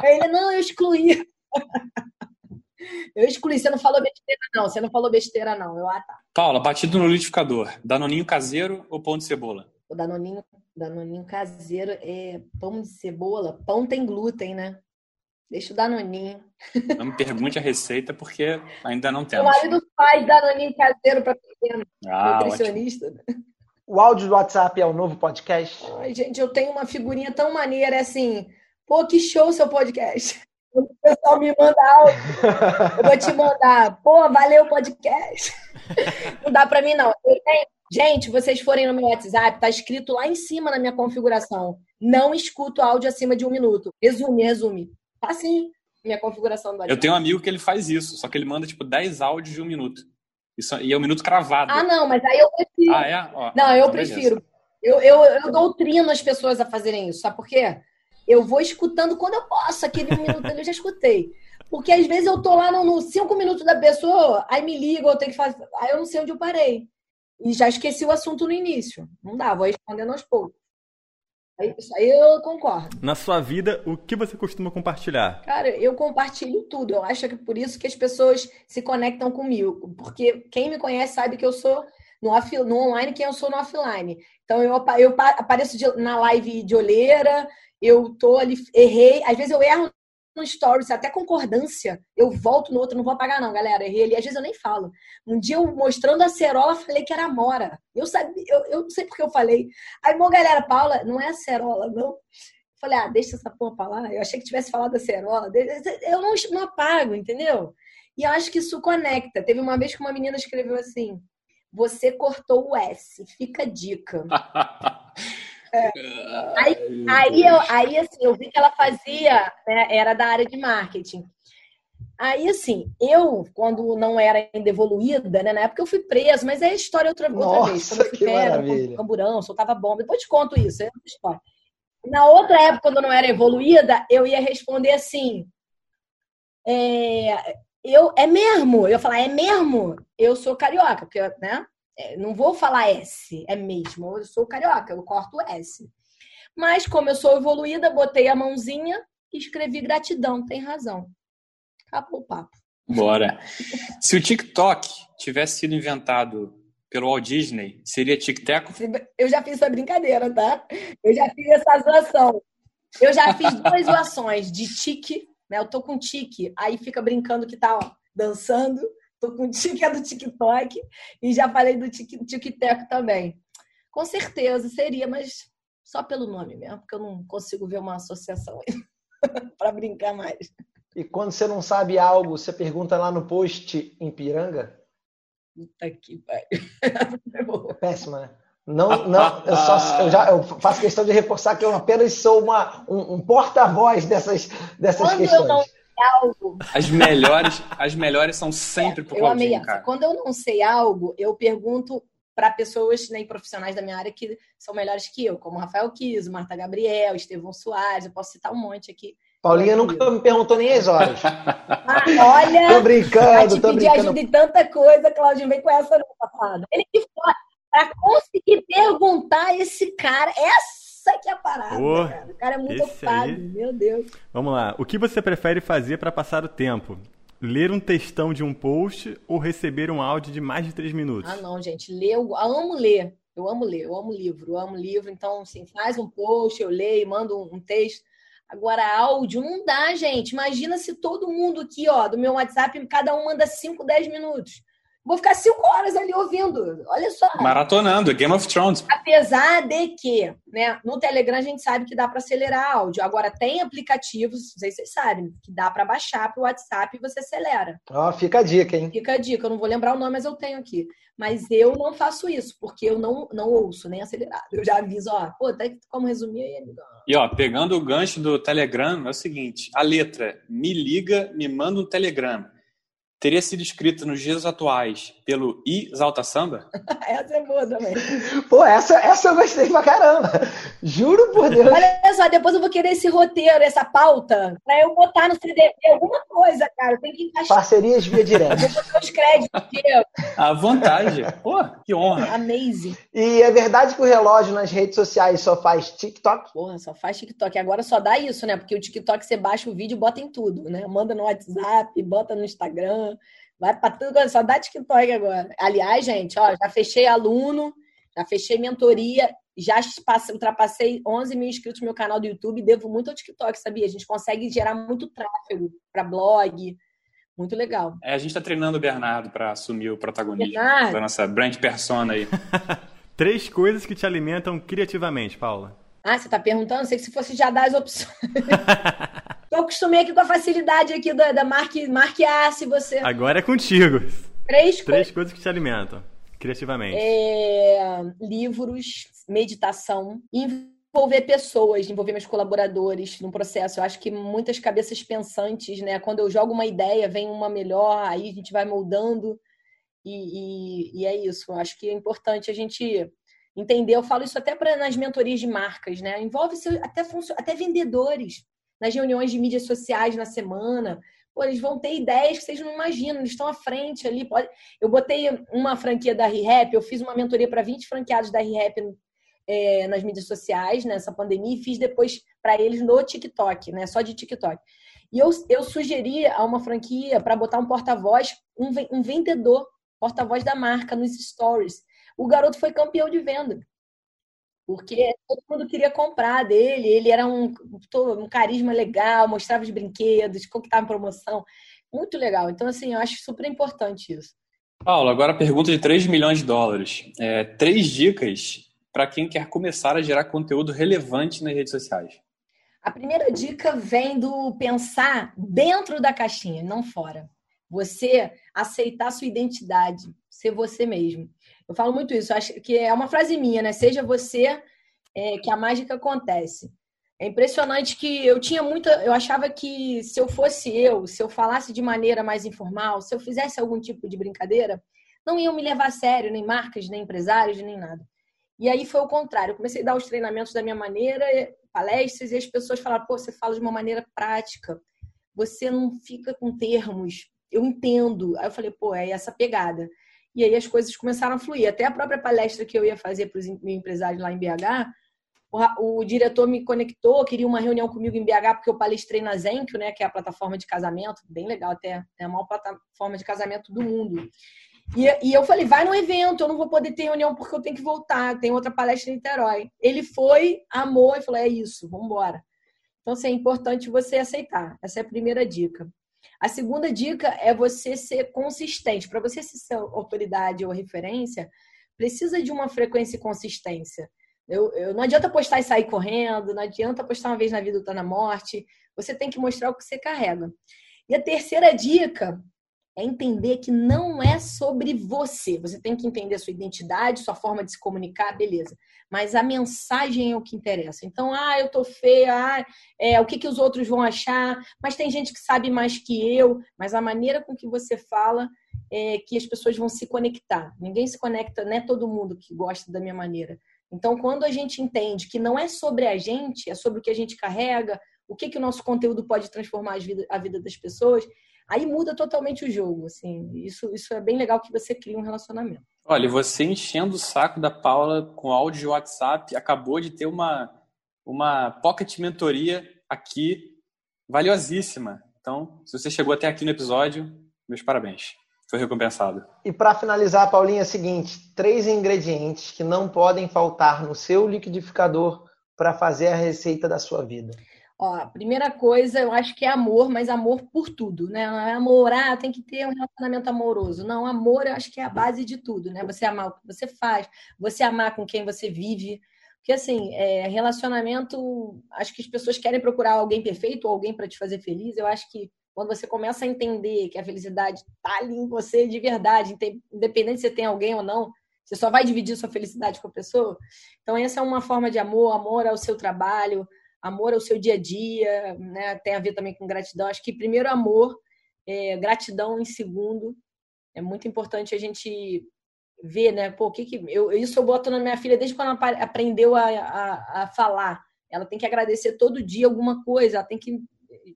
Aí ele, não, eu excluí. [LAUGHS] Eu excluí, você não falou besteira, não. Você não falou besteira, não. Eu, ah, tá. Paula, batido no liquidificador. Danoninho caseiro ou pão de cebola? O Danoninho, Danoninho caseiro é pão de cebola. Pão tem glúten, né? Deixa o Danoninho. Não me pergunte a receita, porque ainda não temos. O marido faz Danoninho caseiro para pequeno. Ah, nutricionista. Ótimo. O áudio do WhatsApp é o novo podcast? Ai, gente, eu tenho uma figurinha tão maneira assim. Pô, que show seu podcast. Quando [LAUGHS] o pessoal me manda áudio, eu vou te mandar. Pô, valeu o podcast. [LAUGHS] Não dá pra mim, não. Gente, vocês forem no meu WhatsApp, tá escrito lá em cima na minha configuração. Não escuto áudio acima de um minuto. Resume, resume. Tá assim, minha configuração do WhatsApp. Eu tenho um amigo que ele faz isso, só que ele manda tipo 10 áudios de um minuto. Isso, e é um minuto cravado. Ah, não, mas aí eu prefiro. Ah, é? Ó, não, eu prefiro. Eu, eu, eu doutrino as pessoas a fazerem isso, sabe por quê? Eu vou escutando quando eu posso, aquele [LAUGHS] minuto eu já escutei. Porque às vezes eu tô lá no, no cinco minutos da pessoa, aí me liga, eu tenho que fazer. Aí eu não sei onde eu parei. E já esqueci o assunto no início. Não dá, vou respondendo aos poucos. Isso aí eu concordo. Na sua vida, o que você costuma compartilhar? Cara, eu compartilho tudo. Eu acho que por isso que as pessoas se conectam comigo. Porque quem me conhece sabe que eu sou no, off, no online, quem eu sou no offline. Então eu, eu apareço de, na live de olheira, eu tô ali, errei. Às vezes eu erro no stories, até concordância, eu volto no outro, não vou apagar não, galera, errei ali, às vezes eu nem falo. Um dia eu mostrando a cerola, falei que era Mora. Eu sabia, eu, eu não sei porque eu falei. Aí, bom, galera, Paula, não é a cerola, não. Falei, ah, deixa essa porra pra lá. Eu achei que tivesse falado da cerola. Eu não, não apago, entendeu? E eu acho que isso conecta. Teve uma vez que uma menina escreveu assim: Você cortou o S, fica a dica. [LAUGHS] É. Aí, aí, eu, aí, assim, eu vi que ela fazia, né, era da área de marketing. Aí, assim, eu, quando não era ainda evoluída, né, na época eu fui presa, mas é história outra, outra Nossa, vez. Quando eu fui pega, camburão, soltava bomba. Depois te conto isso, é outra história. Na outra época, quando eu não era evoluída, eu ia responder assim: é, eu, é mesmo? Eu ia falar, é mesmo? Eu sou carioca, porque, né? É, não vou falar S, é mesmo. Eu sou carioca, eu corto S. Mas, como eu sou evoluída, botei a mãozinha e escrevi gratidão, tem razão. Acabou o papo. Bora. Se o TikTok tivesse sido inventado pelo Walt Disney, seria tic-teco? Eu já fiz essa brincadeira, tá? Eu já fiz essa zoação. Eu já fiz duas zoações de tique, né? Eu tô com tique, aí fica brincando que tá ó, dançando. Tô com tique é do TikTok e já falei do tic-teco também. Com certeza seria, mas só pelo nome mesmo, porque eu não consigo ver uma associação [LAUGHS] para brincar mais. E quando você não sabe algo, você pergunta lá no post em Piranga? Puta que pariu. É péssima, né? Não, não, [LAUGHS] eu, só, eu, já, eu faço questão de reforçar que eu apenas sou uma, um, um porta-voz dessas, dessas Quando questões. eu não algo. As melhores, as melhores são sempre pro eu amei Claudinho, essa. cara. Quando eu não sei algo, eu pergunto para pessoas né, profissionais da minha área que são melhores que eu, como Rafael Kiso, Marta Gabriel, Estevão Soares, eu posso citar um monte aqui. Paulinha nunca me perguntou nem as horas. [LAUGHS] Ah, olha, Tô brincando, te tô pedi brincando. ajuda em tanta coisa, Claudinho, vem com essa não, safado. Ele que fala, pra conseguir perguntar esse cara, essa que é a parada, Pô, cara. O cara é muito ocupado, aí. meu Deus. Vamos lá. O que você prefere fazer para passar o tempo? Ler um textão de um post ou receber um áudio de mais de três minutos? Ah, não, gente, ler, eu amo ler. Eu amo ler, eu amo livro, eu amo livro. Então, assim, faz um post, eu leio, mando um, um texto. Agora, áudio não dá, gente. Imagina se todo mundo aqui, ó, do meu WhatsApp, cada um manda 5, 10 minutos. Vou ficar 5 horas ali ouvindo. Olha só. Maratonando, Game of Thrones. Apesar de que, né, no Telegram a gente sabe que dá para acelerar áudio. Agora, tem aplicativos, não sei se vocês sabem, que dá para baixar para o WhatsApp e você acelera. Ó, fica a dica, hein? Fica a dica, eu não vou lembrar o nome, mas eu tenho aqui. Mas eu não faço isso, porque eu não, não ouço nem acelerado. Eu já aviso, ó, pô, tá como resumir aí, amigão. E ó, pegando o gancho do Telegram, é o seguinte: a letra me liga, me manda um Telegram. Teria sido escrita nos dias atuais pelo I Exalta Samba? [LAUGHS] Essa é boa também. Pô, essa, essa eu gostei pra caramba. Juro por Deus. Olha só, depois eu vou querer esse roteiro, essa pauta, pra eu botar no CDB alguma coisa, cara. Tem que encaixar Parcerias via direta. [LAUGHS] os créditos, Diego. À vontade. Pô, que honra. Amazing. E é verdade que o relógio nas redes sociais só faz TikTok? Porra, só faz TikTok. Agora só dá isso, né? Porque o TikTok você baixa o vídeo e bota em tudo, né? Manda no WhatsApp, bota no Instagram, vai pra tudo, só dá TikTok agora. Aliás, gente, ó, já fechei aluno, já fechei mentoria, já passei- ultrapassei 11 mil inscritos no meu canal do YouTube, devo muito ao TikTok, sabia? A gente consegue gerar muito tráfego para blog, muito legal. É, a gente tá treinando o Bernardo para assumir o protagonismo Bernardo. da nossa brand persona aí. [LAUGHS] Três coisas que te alimentam criativamente, Paula. Ah, você está perguntando? Sei que se fosse já dar as opções. [LAUGHS] Tô acostumei aqui com a facilidade aqui da, da Marque, Marque A, se você. Agora é contigo. Três, Três co... coisas que te alimentam criativamente. É, livros, meditação, envolver pessoas, envolver meus colaboradores no processo. Eu acho que muitas cabeças pensantes, né? Quando eu jogo uma ideia, vem uma melhor, aí a gente vai moldando. E, e, e é isso. Eu acho que é importante a gente entender. Eu falo isso até para nas mentorias de marcas, né? Envolve até, até vendedores nas reuniões de mídias sociais na semana. Pô, eles vão ter ideias que vocês não imaginam, eles estão à frente ali. Pode... Eu botei uma franquia da ReHap, eu fiz uma mentoria para 20 franqueados da ReHap é, nas mídias sociais nessa pandemia e fiz depois para eles no TikTok, né? Só de TikTok. E eu, eu sugeri a uma franquia para botar um porta-voz, um, um vendedor, porta-voz da marca nos stories. O garoto foi campeão de venda porque todo mundo queria comprar dele, ele era um, um carisma legal, mostrava os brinquedos, como que estava em promoção, muito legal. Então, assim, eu acho super importante isso. Paulo, agora a pergunta de 3 milhões de dólares. É, três dicas para quem quer começar a gerar conteúdo relevante nas redes sociais. A primeira dica vem do pensar dentro da caixinha, não fora. Você aceitar sua identidade, ser você mesmo. Eu falo muito isso, acho que é uma frase minha, né? Seja você é, que a mágica acontece. É impressionante que eu tinha muita. Eu achava que se eu fosse eu, se eu falasse de maneira mais informal, se eu fizesse algum tipo de brincadeira, não iam me levar a sério, nem marcas, nem empresários, nem nada. E aí foi o contrário. Eu comecei a dar os treinamentos da minha maneira, palestras, e as pessoas falaram: pô, você fala de uma maneira prática, você não fica com termos, eu entendo. Aí eu falei: pô, é essa pegada. E aí as coisas começaram a fluir. Até a própria palestra que eu ia fazer para os empresários lá em BH, o, o, diretor me conectou, queria uma reunião comigo em BH, porque eu palestrei na Zenkio, né, que é a plataforma de casamento, bem legal até, é a maior plataforma de casamento do mundo. E, e eu falei, vai no evento, eu não vou poder ter reunião porque eu tenho que voltar, tem outra palestra em Niterói. Ele foi, amou e falou, é isso, vamos embora. Então, assim, é importante você aceitar. Essa é a primeira dica. A segunda dica é você ser consistente. Para você ser autoridade ou referência, precisa de uma frequência e consistência. Eu, eu, não adianta postar e sair correndo, não adianta postar uma vez na vida ou tá na morte. Você tem que mostrar o que você carrega. E a terceira dica é entender que não é sobre você. Você tem que entender sua identidade, sua forma de se comunicar, beleza. Mas a mensagem é o que interessa. Então, ah, eu tô feia, ah, é, o que, que os outros vão achar, mas tem gente que sabe mais que eu, mas a maneira com que você fala é que as pessoas vão se conectar. Ninguém se conecta, não é todo mundo que gosta da minha maneira. Então, quando a gente entende que não é sobre a gente, é sobre o que a gente carrega, o que, que o nosso conteúdo pode transformar a vida, a vida das pessoas, aí muda totalmente o jogo, assim. Isso, isso é bem legal que você cria um relacionamento. Olha, você enchendo o saco da Paula com áudio de WhatsApp, acabou de ter uma, uma pocket mentoria aqui, valiosíssima. Então, se você chegou até aqui no episódio, meus parabéns. Foi recompensado. E para finalizar, Paulinha, é o seguinte: três ingredientes que não podem faltar no seu liquidificador para fazer a receita da sua vida. Ó, a primeira coisa, eu acho que é amor, mas amor por tudo, né? É amor, ah, tem que ter um relacionamento amoroso. Não, amor, eu acho que é a base de tudo, né? Você amar o que você faz, você amar com quem você vive. Porque, assim, é, relacionamento, acho que as pessoas querem procurar alguém perfeito ou alguém para te fazer feliz. Eu acho que quando você começa a entender que a felicidade está ali em você de verdade, independente se tem alguém ou não, você só vai dividir sua felicidade com a pessoa. Então, essa é uma forma de amor, amor ao seu trabalho, amor ao seu dia a dia, né? Tem a ver também com gratidão. Acho que primeiro amor, é, gratidão em segundo. É muito importante a gente ver, né? Pô, que que eu isso eu boto na minha filha desde quando ela aprendeu a, a, a falar. Ela tem que agradecer todo dia alguma coisa. Ela tem que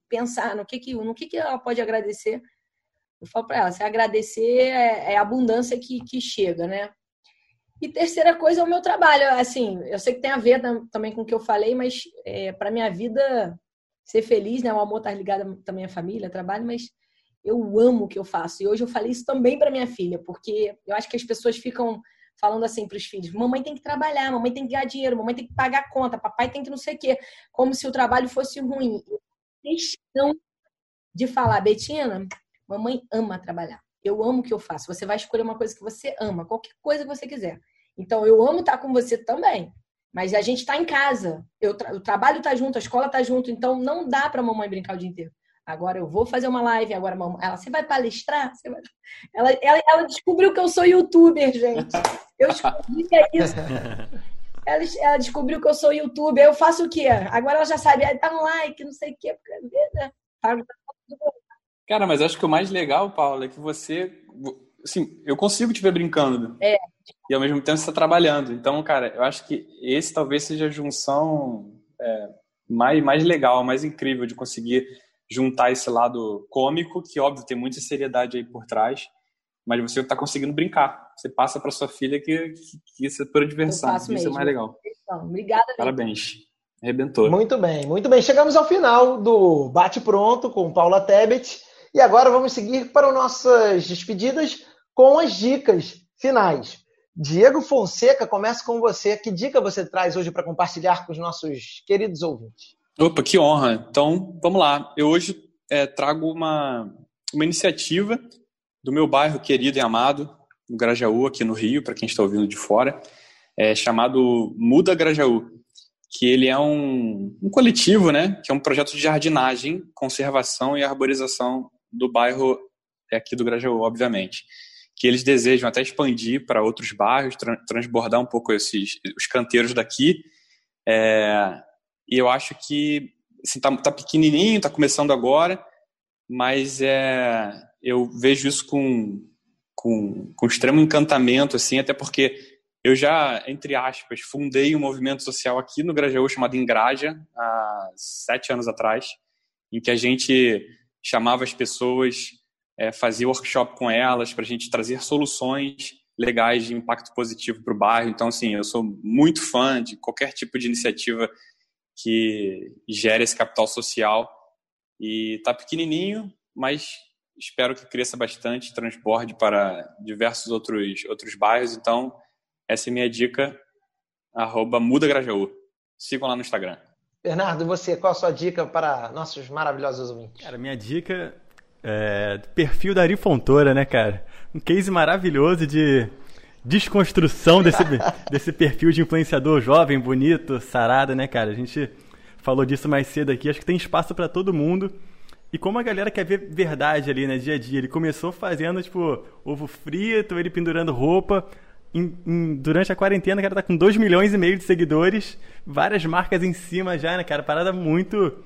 pensar no que que no que que ela pode agradecer. Eu falo para ela, se agradecer é, é a abundância que, que chega, né? E terceira coisa é o meu trabalho. Assim, eu sei que tem a ver também com o que eu falei, mas é, para minha vida ser feliz, né? O amor tá ligado também à família, trabalho, mas eu amo o que eu faço. E hoje eu falei isso também para minha filha, porque eu acho que as pessoas ficam falando assim para os filhos: mamãe tem que trabalhar, mamãe tem que ganhar dinheiro, mamãe tem que pagar a conta, papai tem que não sei o quê, como se o trabalho fosse ruim. Questão de falar, Betina, mamãe ama trabalhar. Eu amo o que eu faço. Você vai escolher uma coisa que você ama, qualquer coisa que você quiser. Então, eu amo estar com você também. Mas a gente está em casa. Eu tra o trabalho está junto, a escola está junto. Então, não dá para a mamãe brincar o dia inteiro. Agora eu vou fazer uma live. Agora, mamãe, ela, você vai palestrar? Você vai... [LAUGHS] Ela, ela, ela descobriu que eu sou youtuber, gente. Eu descobri que é isso. [LAUGHS] Ela, ela, descobriu que eu sou youtuber. Eu faço o quê? Agora ela já sabe. Dá um like, não sei o quê. Né? Tá, tá Cara, mas acho que o mais legal, Paula, é que você. Assim, eu consigo te ver brincando. É. E ao mesmo tempo você está trabalhando. Então, cara, eu acho que esse talvez seja a junção é, mais, mais legal, mais incrível de conseguir juntar esse lado cômico, que óbvio tem muita seriedade aí por trás, mas você está conseguindo brincar. Você passa para sua filha que, que, que isso é pura diversão. Isso mesmo. é mais legal. Então, obrigada. Parabéns. Arrebentou. Muito bem, muito bem. Chegamos ao final do Bate Pronto com Paula Tebet. E agora vamos seguir para nossas despedidas com as dicas finais. Diego Fonseca, começa com você. Que dica você traz hoje para compartilhar com os nossos queridos ouvintes? Opa, que honra. Então, vamos lá. Eu hoje é, trago uma, uma iniciativa do meu bairro querido e amado, no Grajaú, aqui no Rio, para quem está ouvindo de fora, é chamado Muda Grajaú, que ele é um, um coletivo, né, que é um projeto de jardinagem, conservação e arborização do bairro aqui do Grajaú, obviamente. Que eles desejam até expandir para outros bairros, tra transbordar um pouco esses os canteiros daqui. É, e eu acho que assim, tá, tá pequenininho, tá começando agora, mas é, eu vejo isso com, com, com extremo encantamento, assim, até porque eu já, entre aspas, fundei um movimento social aqui no Grajaú chamado Engraja, há sete anos atrás, em que a gente chamava as pessoas, é, fazia workshop com elas para a gente trazer soluções legais de impacto positivo para o bairro. Então, assim, eu sou muito fã de qualquer tipo de iniciativa que gere esse capital social. E está pequenininho, mas espero que cresça bastante, transborde para diversos outros, outros bairros. Então, essa é minha dica, arroba Muda Grajaú. Sigam lá no Instagram. Bernardo, você, qual a sua dica para nossos maravilhosos ouvintes? Cara, minha dica é perfil da Ari Fontoura, né, cara? Um case maravilhoso de desconstrução desse, [LAUGHS] desse perfil de influenciador jovem, bonito, sarado, né, cara? A gente falou disso mais cedo aqui, acho que tem espaço para todo mundo. E como a galera quer ver verdade ali, né, dia a dia. Ele começou fazendo, tipo, ovo frito, ele pendurando roupa em, em, durante a quarentena, o cara tá com 2 milhões e meio de seguidores, várias marcas em cima já, né, cara? Parada muito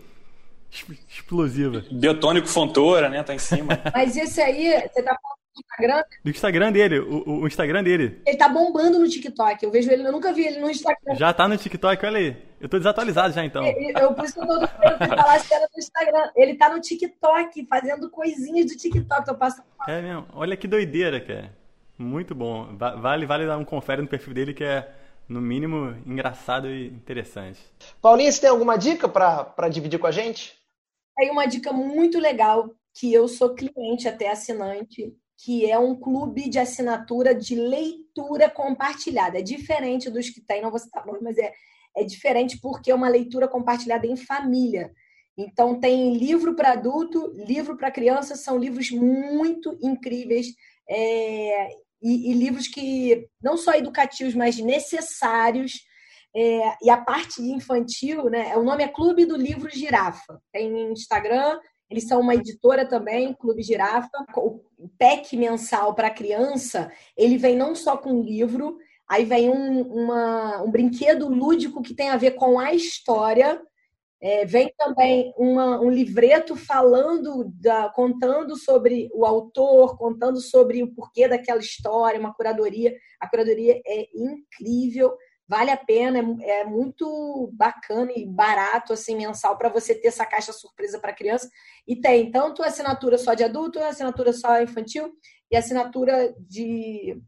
explosiva. Biotônico Fontoura, né? Tá em cima. [LAUGHS] Mas esse aí, você tá falando do Instagram? Do Instagram dele, o, o, Instagram dele. Ele tá bombando no TikTok. Eu vejo ele, eu nunca vi ele no Instagram. Já tá no TikTok, olha aí. Eu tô desatualizado já então. Eu, eu por isso que eu tô falar se era no Instagram. Ele tá no TikTok, fazendo coisinhas do TikTok. Eu passo. É mesmo. Olha que doideira, cara. Muito bom. Vale, vale dar um confere no perfil dele que é, no mínimo, engraçado e interessante. Paulinha, você tem alguma dica para dividir com a gente? Tem uma dica muito legal que eu sou cliente até assinante, que é um clube de assinatura de leitura compartilhada. É diferente dos que tem, não vou citar nome, mas é, é diferente porque é uma leitura compartilhada em família. Então tem livro para adulto, livro para criança, são livros muito incríveis. É, e, e livros que não só educativos, mas necessários. É, e a parte infantil, né? O nome é Clube do Livro Girafa. Tem Instagram, eles são uma editora também, Clube Girafa. O PEC mensal para criança, ele vem não só com livro, aí vem um, uma, um brinquedo lúdico que tem a ver com a história é, vem também uma, um livreto falando, da, contando sobre o autor, contando sobre o porquê daquela história, uma curadoria. A curadoria é incrível, vale a pena, é, é muito bacana e barato, assim, mensal, para você ter essa caixa surpresa para criança. E tem tanto assinatura só de adulto, assinatura só infantil e assinatura de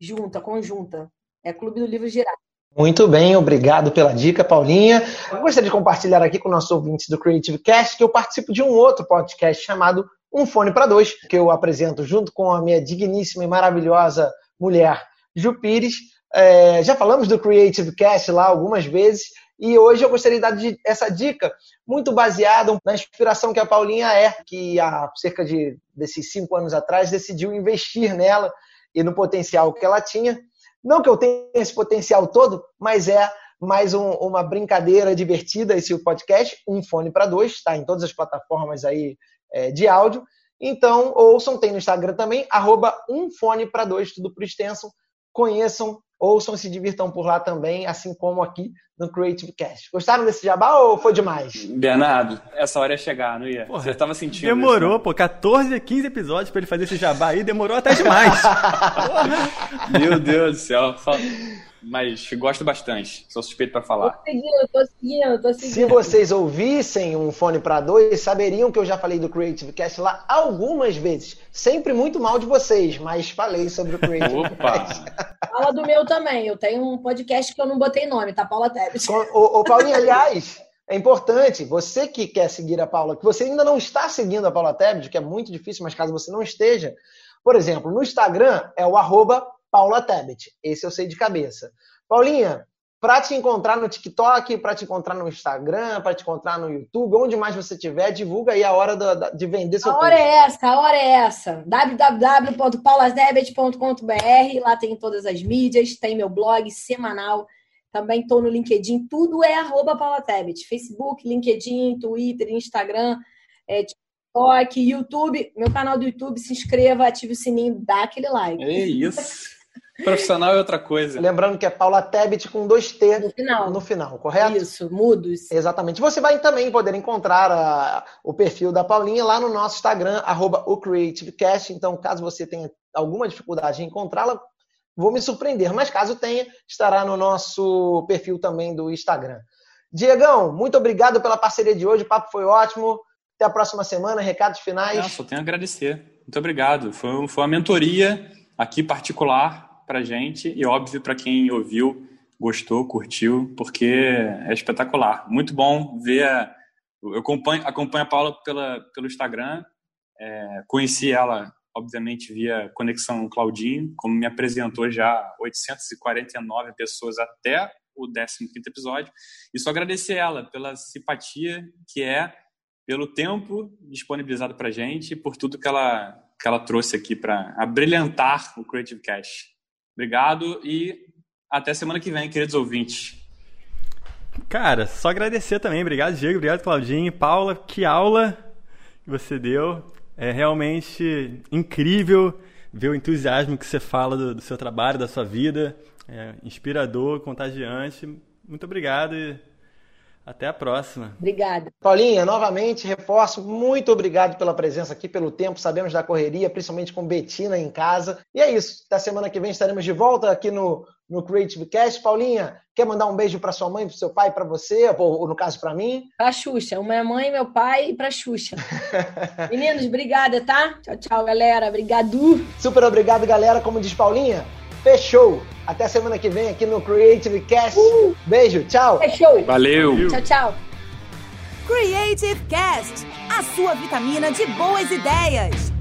junta, conjunta. É Clube do Livro Geral. Muito bem, obrigado pela dica, Paulinha. Eu gostaria de compartilhar aqui com nossos ouvintes do Creative Cast que eu participo de um outro podcast chamado Um Fone para Dois, que eu apresento junto com a minha digníssima e maravilhosa mulher, Ju Pires. É, já falamos do Creative Cast lá algumas vezes e hoje eu gostaria de dar essa dica muito baseada na inspiração que a Paulinha é, que há cerca de desses cinco anos atrás decidiu investir nela e no potencial que ela tinha Não que eu tenha esse potencial todo, mas é mais um, uma brincadeira divertida esse podcast, um fone para dois, está em todas as plataformas aí é, de áudio. Então, ouçam, tem no Instagram também, arroba um fone para dois, tudo por extenso. Conheçam, ouçam e se divirtam por lá também, assim como aqui no Creative Cast. Gostaram desse jabá ou foi demais? Bernardo, essa hora ia chegar, não ia? Porra, Você estava sentindo Demorou, isso, né? pô, 14, 15 episódios para ele fazer esse jabá aí, demorou até demais. [LAUGHS] Meu Deus do céu. Mas gosto bastante, sou suspeito para falar. Tô seguindo, tô seguindo, tô seguindo. Se vocês ouvissem um fone para dois, saberiam que eu já falei do Creative Cast lá algumas vezes. Sempre muito mal de vocês, mas falei sobre o Creative Opa. Cast. Fala do meu também. Eu tenho um podcast que eu não botei nome, tá? Paula Tebet. Ô, ô Paulinho, aliás, é importante, você que quer seguir a Paula, que você ainda não está seguindo a Paula Tebet, que é muito difícil, mas caso você não esteja, por exemplo, no Instagram é o arroba Paula Tebet. Esse eu sei de cabeça. Paulinha, para te encontrar no TikTok, para te encontrar no Instagram, para te encontrar no YouTube, onde mais você tiver, divulga aí a hora de vender seu A hora é essa, a hora é essa. www.paulasdebet.com.br, lá tem todas as mídias, tem meu blog semanal, também estou no LinkedIn, tudo é arroba Paula Tebet. Facebook, LinkedIn, Twitter, Instagram, é, TikTok, YouTube, meu canal do YouTube, se inscreva, ative o sininho, dá aquele like. É isso. [LAUGHS] Profissional é outra coisa. Lembrando que é Paula Tebet com dois T no final, no final correto? Isso, mudos. Exatamente. Você vai também poder encontrar a, o perfil da Paulinha lá no nosso Instagram, arroba o CreativeCast. Então, caso você tenha alguma dificuldade em encontrá-la, vou me surpreender. Mas caso tenha, estará no nosso perfil também do Instagram. Diegão, muito obrigado pela parceria de hoje. O papo foi ótimo. Até a próxima semana. Recados finais. Não, só tenho a agradecer. Muito obrigado. Foi, foi uma mentoria aqui particular pra gente e, óbvio, para quem ouviu, gostou, curtiu, porque é espetacular. Muito bom ver. A... Eu acompanho, acompanho a Paula pela, pelo Instagram, é, conheci ela, obviamente, via Conexão Claudinho, como me apresentou já 849 pessoas até o 15 episódio. E só agradecer ela pela simpatia que é, pelo tempo disponibilizado para gente e por tudo que ela, que ela trouxe aqui para brilhantar o Creative Cash. Obrigado e até semana que vem, queridos ouvintes. Cara, só agradecer também. Obrigado, Diego. Obrigado, Claudinho. Paula, que aula que você deu. É realmente incrível ver o entusiasmo que você fala do, do seu trabalho, da sua vida. É inspirador, contagiante. Muito obrigado e até a próxima. Obrigada. Paulinha, novamente, reforço, muito obrigado pela presença aqui, pelo tempo. Sabemos da correria, principalmente com Betina em casa. E é isso. Da semana que vem estaremos de volta aqui no, no Creative Cast. Paulinha, quer mandar um beijo para sua mãe, para seu pai, para você, ou, no caso para mim? Para Xuxa. Uma mãe, meu pai e para Xuxa. [LAUGHS] Meninos, obrigada, tá? Tchau, tchau, galera. Obrigado. Super obrigado, galera. Como diz Paulinha, fechou. Até semana que vem aqui no Creative Cast. Uh! Beijo, tchau. Fechou. Valeu. Tchau, tchau. Creative Cast, a sua vitamina de boas ideias.